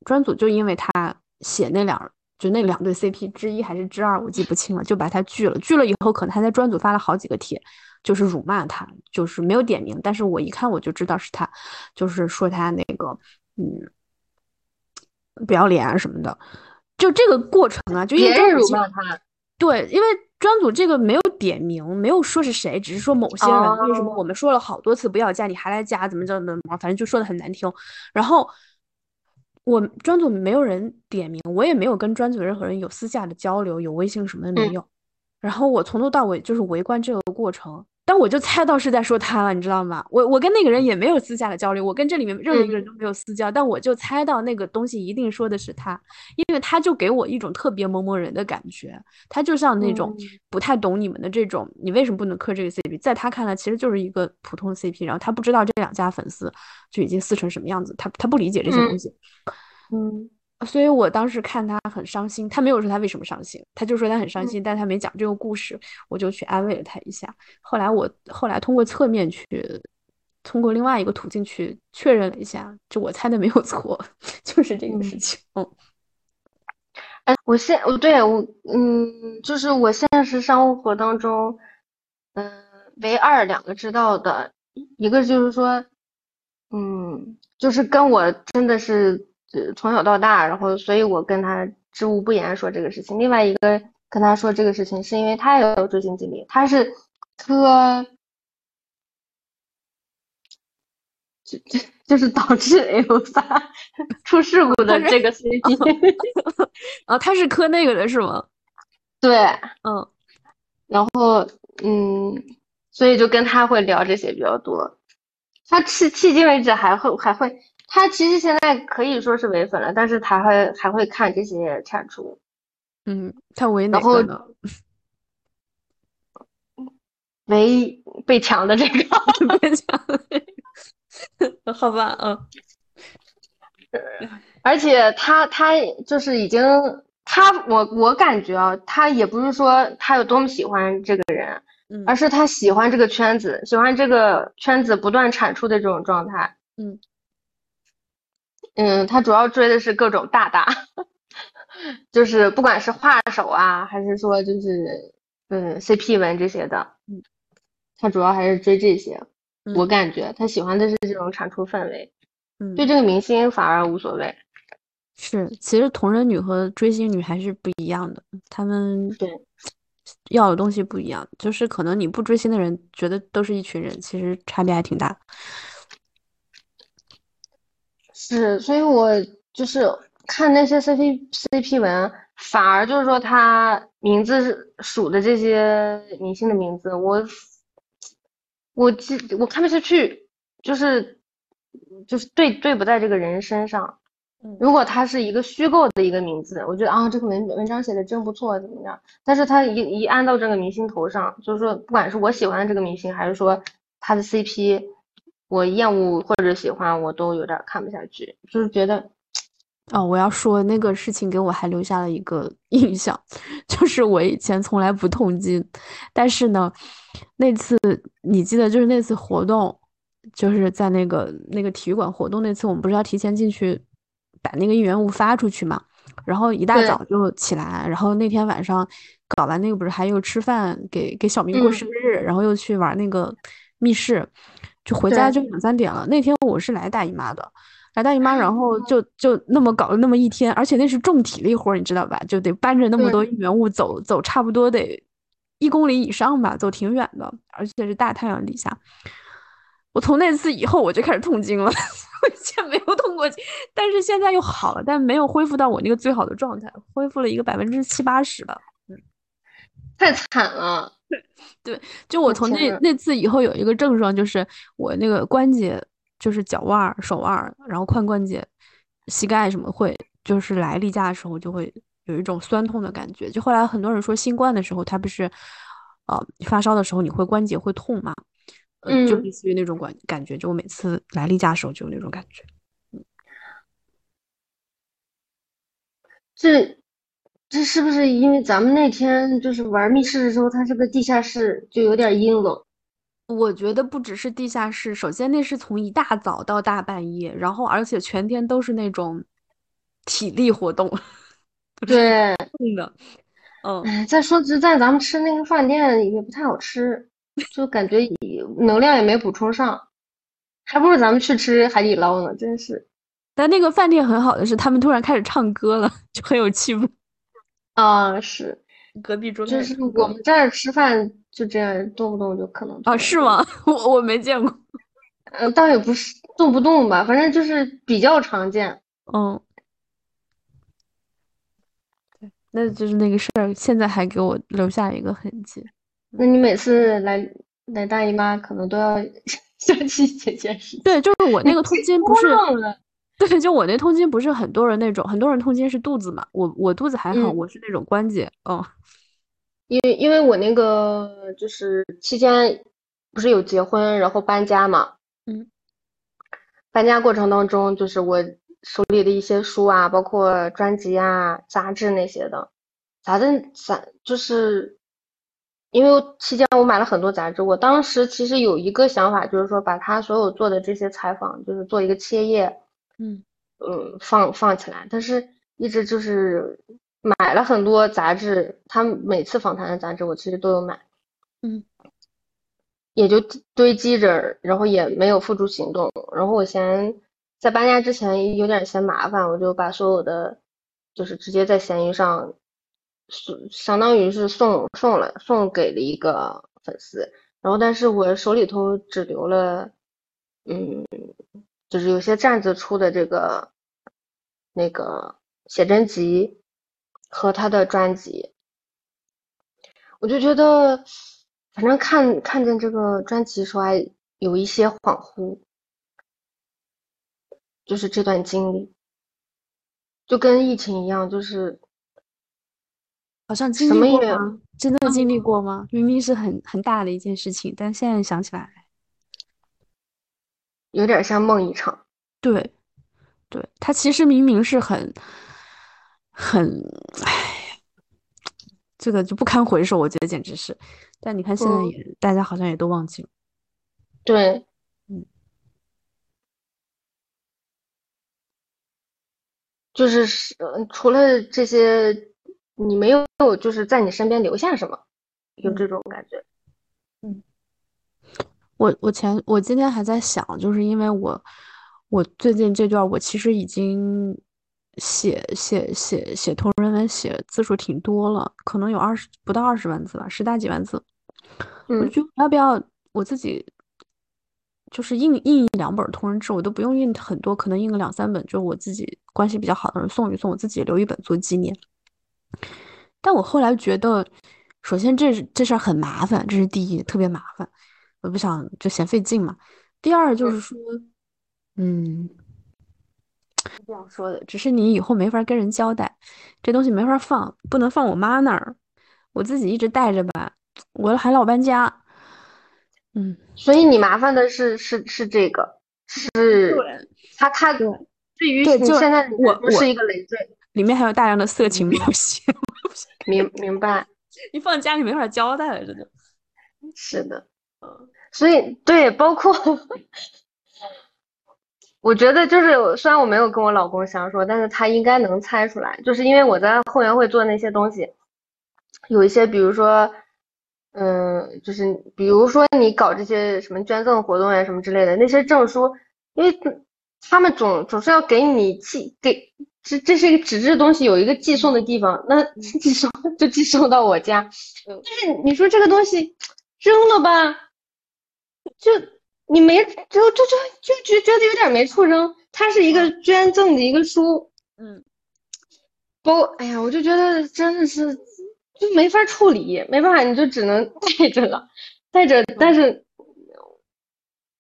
专组就因为他写那两。就那两对 CP 之一还是之二，我记不清了，就把他拒了。拒了以后，可能他在专组发了好几个帖，就是辱骂他，就是没有点名，但是我一看我就知道是他，就是说他那个嗯不要脸啊什么的。就这个过程啊，就因为辱骂他，对，因为专组这个没有点名，没有说是谁，只是说某些人。为什么我们说了好多次不要加，你还来加，怎么怎么怎么，反正就说的很难听，然后。我专组没有人点名，我也没有跟专组任何人有私下的交流，有微信什么的没有。然后我从头到尾就是围观这个过程。但我就猜到是在说他了，你知道吗？我我跟那个人也没有私下的交流，我跟这里面任何一个人都没有私交，但我就猜到那个东西一定说的是他，因为他就给我一种特别某某人的感觉，他就像那种不太懂你们的这种，你为什么不能磕这个 CP？在他看来，其实就是一个普通 CP，然后他不知道这两家粉丝就已经撕成什么样子，他他不理解这些东西，嗯。所以我当时看他很伤心，他没有说他为什么伤心，他就说他很伤心，但他没讲这个故事，我就去安慰了他一下。后来我后来通过侧面去，通过另外一个途径去确认了一下，就我猜的没有错，<laughs> 就是这个事情。嗯，哎，我现我对我嗯，就是我现实生活当中，嗯，唯二两个知道的，一个就是说，嗯，就是跟我真的是。从小到大，然后所以我跟他知无不言说这个事情。另外一个跟他说这个事情，是因为他也有追星经历，他是磕，就就就是导致 L 三出事故的这个 CP 啊，<laughs> 他是磕那个的是吗？<laughs> 对，嗯，然后嗯，所以就跟他会聊这些比较多。他迄迄今为止还会还会。他其实现在可以说是唯粉了，但是他还还会看这些产出。嗯，他唯哪个呢？<laughs> 唯被抢的这个，<laughs> 被抢的这个，<laughs> 好吧，嗯。而且他他就是已经他我我感觉啊，他也不是说他有多么喜欢这个人，而是他喜欢这个圈子，喜欢这个圈子不断产出的这种状态。嗯。嗯，他主要追的是各种大大，<laughs> 就是不管是画手啊，还是说就是嗯 CP 文这些的，嗯，他主要还是追这些。我感觉他喜欢的是这种产出氛围，嗯，对这个明星反而无所谓。是，其实同人女和追星女还是不一样的，他们对要的东西不一样，就是可能你不追星的人觉得都是一群人，其实差别还挺大。是，所以我就是看那些 CP CP 文，反而就是说他名字数的这些明星的名字，我我记我看不下去，就是就是对对不在这个人身上。如果他是一个虚构的一个名字，我觉得啊这个文文章写的真不错，怎么样？但是他一一按到这个明星头上，就是说不管是我喜欢的这个明星，还是说他的 CP，我厌恶或者喜欢，我都有点看不下去，就是觉得。哦，我要说那个事情给我还留下了一个 <laughs> 印象，就是我以前从来不痛经，但是呢，那次你记得就是那次活动，就是在那个那个体育馆活动那次，我们不是要提前进去把那个应援物发出去嘛？然后一大早就起来，然后那天晚上搞完那个不是还有吃饭给给小明过生日，然后又去玩那个密室，就回家就两三点了。那天我是来大姨妈的。来大姨妈，然后就就那么搞了那么一天，而且那是重体力活，你知道吧？就得搬着那么多应援物走走，差不多得一公里以上吧，走挺远的，而且是大太阳底下。我从那次以后我就开始痛经了，<laughs> 我以前没有痛过经，但是现在又好了，但没有恢复到我那个最好的状态，恢复了一个百分之七八十吧。嗯，太惨了。<laughs> 对，就我从那那次以后有一个症状，就是我那个关节。就是脚腕、手腕，然后髋关节、膝盖什么会，就是来例假的时候就会有一种酸痛的感觉。就后来很多人说新冠的时候，他不是，呃，发烧的时候你会关节会痛嘛？嗯，就类似于那种感感觉。就我每次来例假的时候就有那种感觉。嗯，这这是不是因为咱们那天就是玩密室的时候，它是个地下室，就有点阴冷？我觉得不只是地下室，首先那是从一大早到大半夜，然后而且全天都是那种体力活动，对，的，嗯。再说实在，咱们吃那个饭店也不太好吃，就感觉能量也没补充上，还不如咱们去吃海底捞呢，真是。但那个饭店很好的是，他们突然开始唱歌了，就很有气氛。啊，是。隔壁桌就是我们这儿吃饭就这样，动不动就可能啊？是吗？<laughs> 我我没见过。嗯，倒也不是动不动吧，反正就是比较常见。嗯，对，那就是那个事儿，现在还给我留下一个痕迹。那你每次来来大姨妈，可能都要 <laughs> 想起这件事。对，就是我那个痛经不是。对，就我那痛经不是很多人那种，很多人痛经是肚子嘛，我我肚子还好，我是那种关节，嗯。因为因为我那个就是期间不是有结婚，然后搬家嘛，嗯，搬家过程当中，就是我手里的一些书啊，包括专辑啊、杂志那些的，杂志杂就是因为期间我买了很多杂志，我当时其实有一个想法，就是说把他所有做的这些采访，就是做一个切页，嗯嗯，放放起来，但是一直就是。买了很多杂志，他每次访谈的杂志我其实都有买，嗯，也就堆积着，然后也没有付诸行动。然后我嫌在搬家之前有点嫌麻烦，我就把所有的就是直接在闲鱼上送，相当于是送送了送给了一个粉丝。然后但是我手里头只留了，嗯，就是有些站子出的这个那个写真集。和他的专辑，我就觉得，反正看看见这个专辑时候还有一些恍惚，就是这段经历，就跟疫情一样，就是好像经历过吗？真的经历过吗？明明是很很大的一件事情，但现在想起来，有点像梦一场。对，对，他其实明明是很。很，唉，这个就不堪回首，我觉得简直是。但你看现在也，大家好像也都忘记了。对，嗯，就是是，除了这些，你没有就是在你身边留下什么，有这种感觉。嗯，我我前我今天还在想，就是因为我我最近这段我其实已经。写写写写同人文写字数挺多了，可能有二十不到二十万字吧，十大几万字。我嗯就要不要我自己就是印印一两本同人志，我都不用印很多，可能印个两三本，就我自己关系比较好的人送一送，我自己留一本做纪念。但我后来觉得，首先这是这事儿很麻烦，这是第一，特别麻烦，我不想就嫌费劲嘛。第二就是说，嗯，这样说的，只是你以后没法跟人交代，这东西没法放，不能放我妈那儿，我自己一直带着吧，我还老搬家，嗯，所以你麻烦的是是是这个，是他他对对于就你现在我我是一个累赘，里面还有大量的色情描写，明明白。<laughs> 你放家里没法交代了，真的。是的，所以对，包括我觉得就是，虽然我没有跟我老公详说，但是他应该能猜出来，就是因为我在后援会做那些东西，有一些比如说，嗯，就是比如说你搞这些什么捐赠活动呀什么之类的，那些证书，因为他们总总是要给你寄给。这这是一个纸质东西，有一个寄送的地方，那 <laughs> 寄送就寄送到我家。但是你说这个东西扔了吧，就你没就就就就觉觉得有点没处扔。它是一个捐赠的一个书，嗯，包哎呀，我就觉得真的是就没法处理，没办法，你就只能带着了，带着。但是，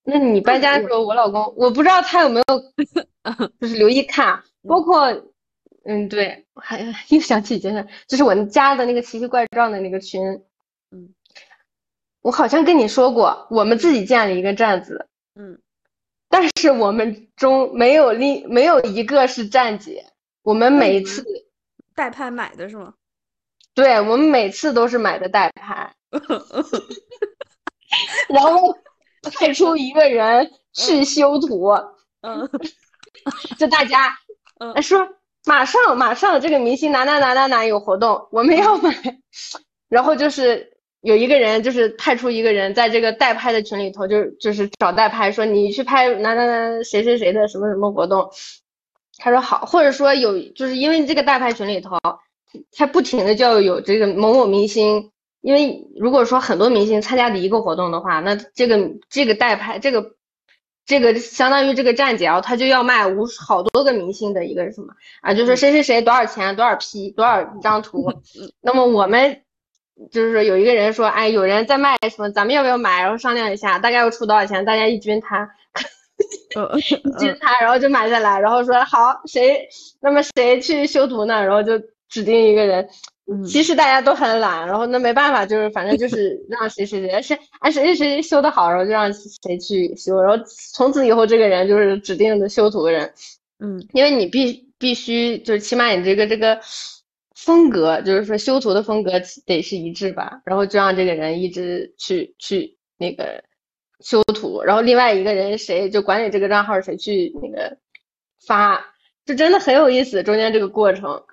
那你搬家的时候，我老公我不知道他有没有 <laughs> 就是留意看。包括，嗯，对，还又想起一件事，就是我们加的那个奇奇怪状的那个群，嗯，我好像跟你说过，我们自己建了一个站子，嗯，但是我们中没有另没有一个是站姐，我们每一次代拍买的是吗？对，我们每次都是买的代拍，<laughs> 然后派出一个人去修图，嗯，<laughs> 就大家。嗯，说马上马上这个明星哪哪哪哪哪有活动，我们要买。<laughs> 然后就是有一个人，就是派出一个人在这个代拍的群里头，就就是找代拍，说你去拍哪哪哪谁谁谁的什么什么活动。他说好，或者说有，就是因为这个代拍群里头，他不停的就有这个某某明星。因为如果说很多明星参加的一个活动的话，那这个这个代拍这个。这个相当于这个站姐啊，他就要卖无好多个明星的一个什么啊，就是谁谁谁多少钱，多少 P，多少张图。<laughs> 那么我们就是有一个人说，哎，有人在卖什么，咱们要不要买？然后商量一下，大概要出多少钱，大家一均摊，<laughs> 一均摊，然后就买下来，然后说好，谁那么谁去修图呢？然后就指定一个人。其实大家都很懒，然后那没办法，就是反正就是 <laughs> 让谁谁谁谁哎谁谁谁修的好，然后就让谁去修，然后从此以后这个人就是指定的修图的人，嗯，因为你必必须就是起码你这个这个风格，就是说修图的风格得是一致吧，然后就让这个人一直去去那个修图，然后另外一个人谁就管理这个账号谁去那个发，就真的很有意思中间这个过程，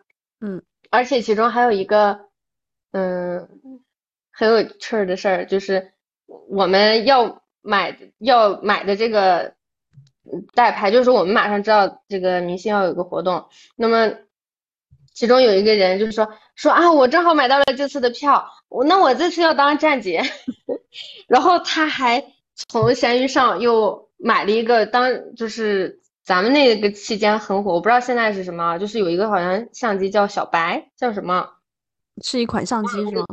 嗯。而且其中还有一个，嗯，很有趣儿的事儿，就是我们要买要买的这个代拍，就是说我们马上知道这个明星要有个活动，那么其中有一个人就是说说啊，我正好买到了这次的票，我那我这次要当站姐，<laughs> 然后他还从闲鱼上又买了一个当就是。咱们那个期间很火，我不知道现在是什么，就是有一个好像相机叫小白，叫什么？是一款相机是吗？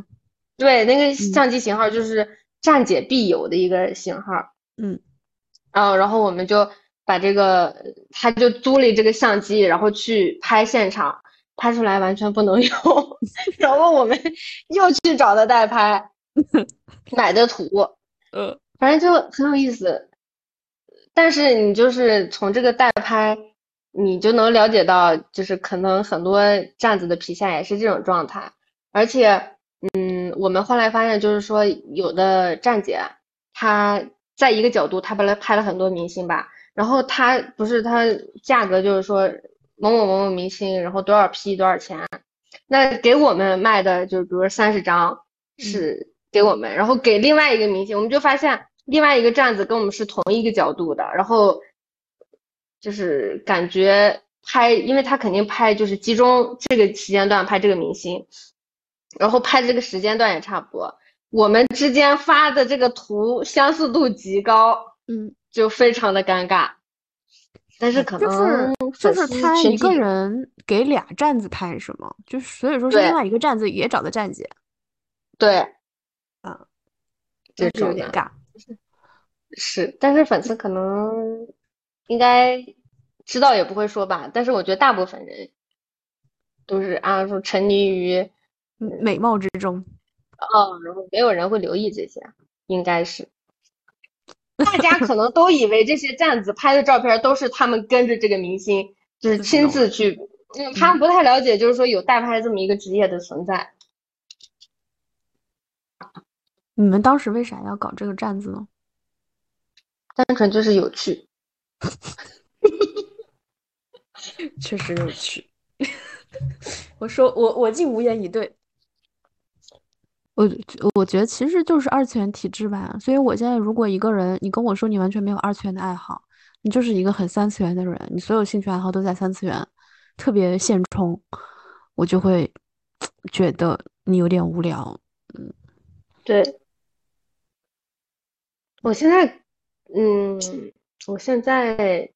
对，那个相机型号就是站姐必有的一个型号。嗯，然后然后我们就把这个，他就租了这个相机，然后去拍现场，拍出来完全不能用，然后我们又去找的代拍，<laughs> 买的图，呃，反正就很有意思。但是你就是从这个代拍，你就能了解到，就是可能很多站子的皮下也是这种状态。而且，嗯，我们后来发现，就是说有的站姐，她在一个角度，她本来拍了很多明星吧，然后她不是她价格就是说某某某某明星，然后多少批多少钱，那给我们卖的就比如说三十张是给我们，然后给另外一个明星，我们就发现。另外一个站子跟我们是同一个角度的，然后就是感觉拍，因为他肯定拍就是集中这个时间段拍这个明星，然后拍这个时间段也差不多。我们之间发的这个图相似度极高，嗯，就非常的尴尬。但是可能就能是就是他一个人给俩站子拍是吗？就是所以说是另外一个站子也找的站姐，对啊，这但是有点尬。是，但是粉丝可能应该知道也不会说吧。但是我觉得大部分人都是啊说沉溺于嗯美貌之中，哦，然后没有人会留意这些，应该是。大家可能都以为这些站子拍的照片都是他们跟着这个明星，就是亲自去，嗯，他们不太了解，就是说有代拍这么一个职业的存在。你们当时为啥要搞这个站子呢？单纯就是有趣。确实有趣。<laughs> 我说我我竟无言以对。我我觉得其实就是二次元体质吧，所以我现在如果一个人你跟我说你完全没有二次元的爱好，你就是一个很三次元的人，你所有兴趣爱好都在三次元，特别现充，我就会 <tsk> 觉得你有点无聊。嗯。对，我现在，嗯，我现在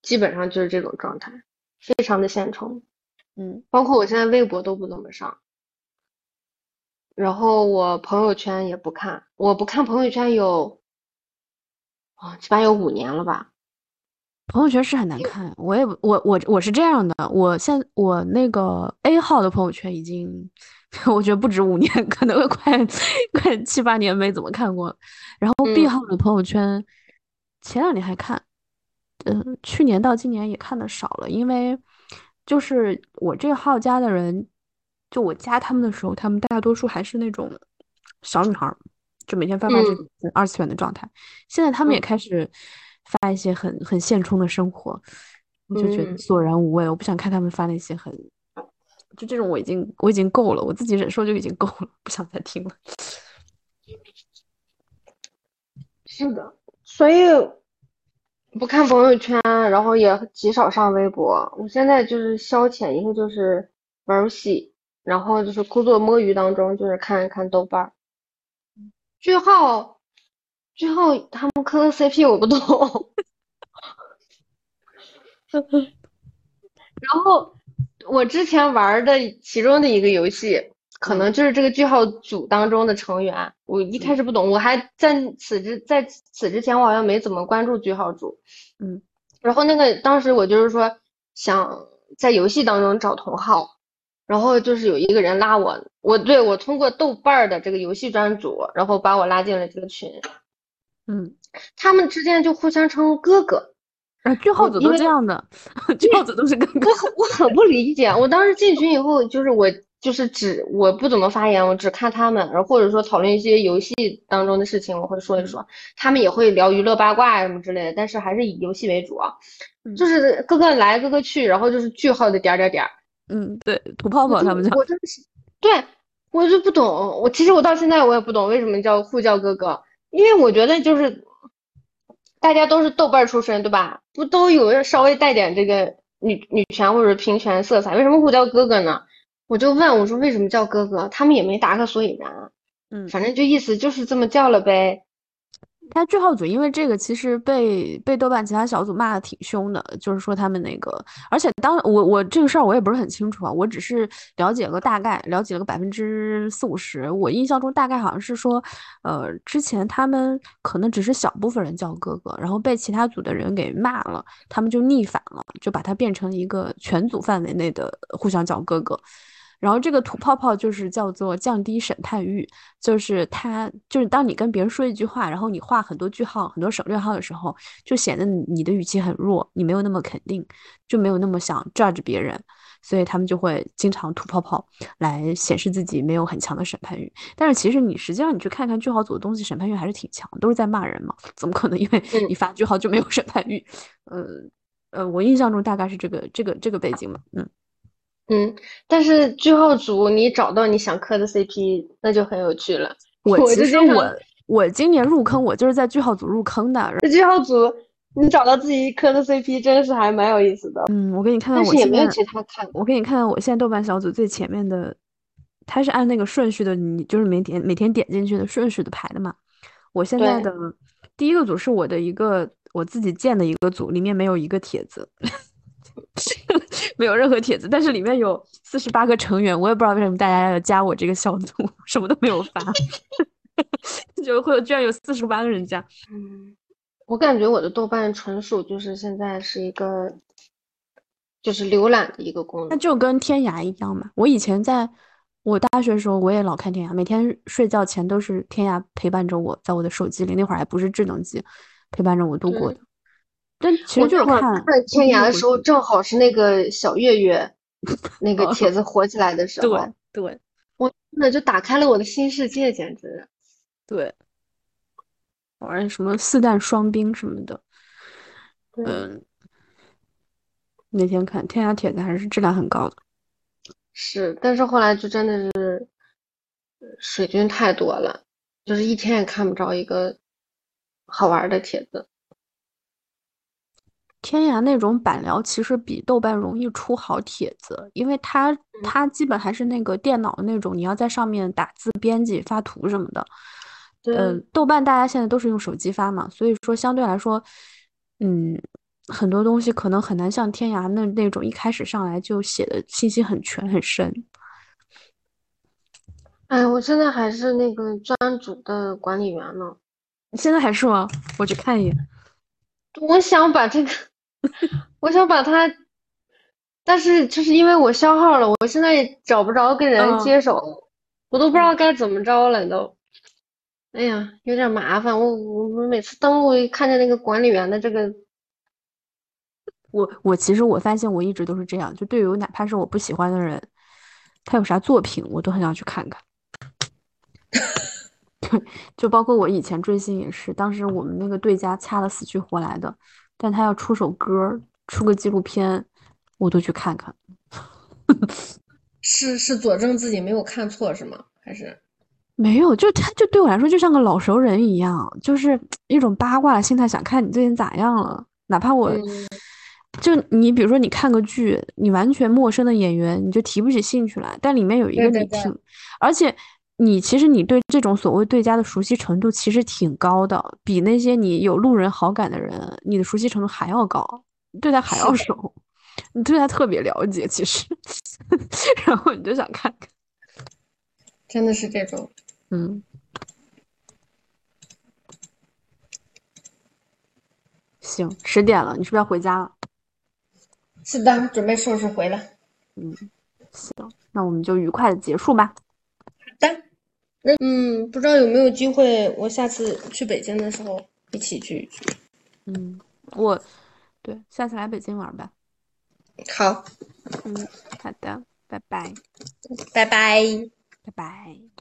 基本上就是这种状态，非常的现充，嗯。包括我现在微博都不怎么上，然后我朋友圈也不看，我不看朋友圈有，啊，起码有五年了吧。朋友圈是很难看，我也我我我是这样的，我现我那个 A 号的朋友圈已经，<laughs> 我觉得不止五年，可能快 <laughs> 快七八年没怎么看过了。然后 B 嗯号的朋友圈前两年还看，嗯、去年到今年也看的少了，因为就是我这个号加的人，就我加他们的时候，他们大多数还是那种小女孩儿，就每天发发这二次元的状态。现在他们也嗯开始发一些很很现充的生活，我就觉得嗯索然无味。我不想看他们发那些很，就这种我已经我已经够了，我自己忍受就已经够了，不想再听了。<laughs> 是的，所以不看朋友圈，然后也极少上微博。我现在就是消遣，一个就是玩游戏，然后就是工作摸鱼当中就是看一看豆瓣儿。句号，句号，他们磕的 CP 我不懂。然后我之前玩的其中的一个游戏，可能就是这个句号组当中的成员，我一开始不懂，我还在此之在此之前我好像没怎么关注句号组，嗯，然后那个当时我就是说想在游戏当中找同好，然后就是有一个人拉我，我对我通过豆瓣儿的这个游戏专组，然后把我拉进了这个群，嗯，他们之间就互相称哥哥。啊，句号组都这样的，<laughs> 句号组都是哥哥。我很我很不理解，我当时进群以后，就是我就是只我不怎么发言，我只看他们，然后或者说讨论一些游戏当中的事情，我会说一说，他们也会聊娱乐八卦呀什么之类的，但是还是以游戏为主啊，嗯就是哥哥来哥哥去，然后就是句号的点儿点儿点儿，嗯，对，吐泡泡他们叫。我真的是，对，我就不懂，我其实我到现在我也不懂为什么叫互叫哥哥，因为我觉得就是大家都是豆瓣儿出身，对吧？不都有稍微带点这个女女权或者平权色彩，为什么互叫哥哥呢？我就问我说为什么叫哥哥，他们也没答个所以然，嗯，反正就意思就是这么叫了呗。他句号组因为这个其实被被豆瓣其他小组骂的挺凶的，就是说他们那个，而且当我我这个事儿我也不是很清楚啊，我只是了解个大概，了解了个百分之四五十。我印象中大概好像是说，呃，之前他们可能只是小部分人叫哥哥，然后被其他组的人给骂了，他们就逆反了，就把它变成一个全组范围内的互相叫哥哥。然后这个吐泡泡就是叫做降低审判欲，就是它就是当你跟别人说一句话，然后你画很多句号、很多省略号的时候，就显得你你的语气很弱，你没有那么肯定，就没有那么想 judge 别人，所以他们就会经常吐泡泡来显示自己没有很强的审判欲。但是其实你实际上你去看看句号组的东西，审判欲还是挺强，都是在骂人嘛，怎么可能因为嗯你发句号就没有审判欲？呃呃，我印象中大概是这个这个这个背景嘛，嗯。嗯，但是句号组你找到你想磕的 CP，那就很有趣了。我我其实我我今年入坑，我就是在句号组入坑的。这句号组你找到自己磕的 CP，真的是还蛮有意思的。嗯，我给你看看但是也没有其他看。我给你看看我现在豆瓣小组最前面的，它是按那个顺序的，你就是每天每天点进去的顺序的排的嘛。我现在的第一个组是我的一个我自己建的一个组，里面没有一个帖子，没有任何帖子，但是里面有四十八个成员，我也不知道为什么大家要加我这个小组，<laughs> 什么都没有发，<laughs> 就会有居然有四十八个人加。嗯，我感觉我的豆瓣纯属就是现在是一个，就是浏览的一个功能。那就跟天涯一样嘛。我以前在我大学的时候，我也老看天涯，每天睡觉前都是天涯陪伴着我，在我的手机里，那会儿还不是智能机，陪伴着我度过的。但其实就是我看看天涯的时候，正好是那个小月月 <laughs> 那个帖子火起来的时候，对我真的就打开了我的新世界，简直。对，玩什么四弹双兵什么的，嗯，那天看天涯帖子还是质量很高的。是，但是后来就真的是呃水军太多了，就是一天也看不着一个好玩的帖子。天涯那种板聊其实比豆瓣容易出好帖子，因为它它基本还是那个电脑那种，你要在上面打字、编辑、发图什么的。呃，对，豆瓣大家现在都是用手机发嘛，所以说相对来说，嗯，很多东西可能很难像天涯那那种一开始上来就写的信息很全很深。哎，我现在还是那个专组的管理员呢。现在还是吗？我去看一眼。<laughs> 我想把这个，<laughs> 我想把它，但是就是因为我消耗了，我现在也找不着跟人嗯接手，我都不知道该怎么着了都。哎呀，有点麻烦。我我我每次登录一看见那个管理员的这个，<laughs> 我我其实我发现我一直都是这样，就对于哪怕是我不喜欢的人，他有啥作品，我都很想去看看。<laughs> 就包括我以前追星也是，当时我们那个对家掐的死去活来的，但他要出首歌，出个纪录片，我都去看看。<laughs> 是是佐证自己没有看错是吗？还是？没有，就他就对我来说就像个老熟人一样，就是一种八卦的心态，想看你最近咋样了。哪怕我，嗯就你比如说你看个剧，你完全陌生的演员，你就提不起兴趣来，但里面有一个对对对你挺，而且你其实你对这种所谓对家的熟悉程度其实挺高的，比那些你有路人好感的人，你的熟悉程度还要高，你对他还要熟，<laughs> 你对他特别了解，其实，<laughs> 然后你就想看看，<laughs> 真的是这种。嗯。行，十点了，你是不是要回家了？是的，准备收拾回了。行，那我们就愉快的结束吧。好的，那嗯，不知道有没有机会，我下次去北京的时候一起聚一聚。嗯，我，对，下次来北京玩吧。好，嗯，好的，拜拜，拜拜。拜拜。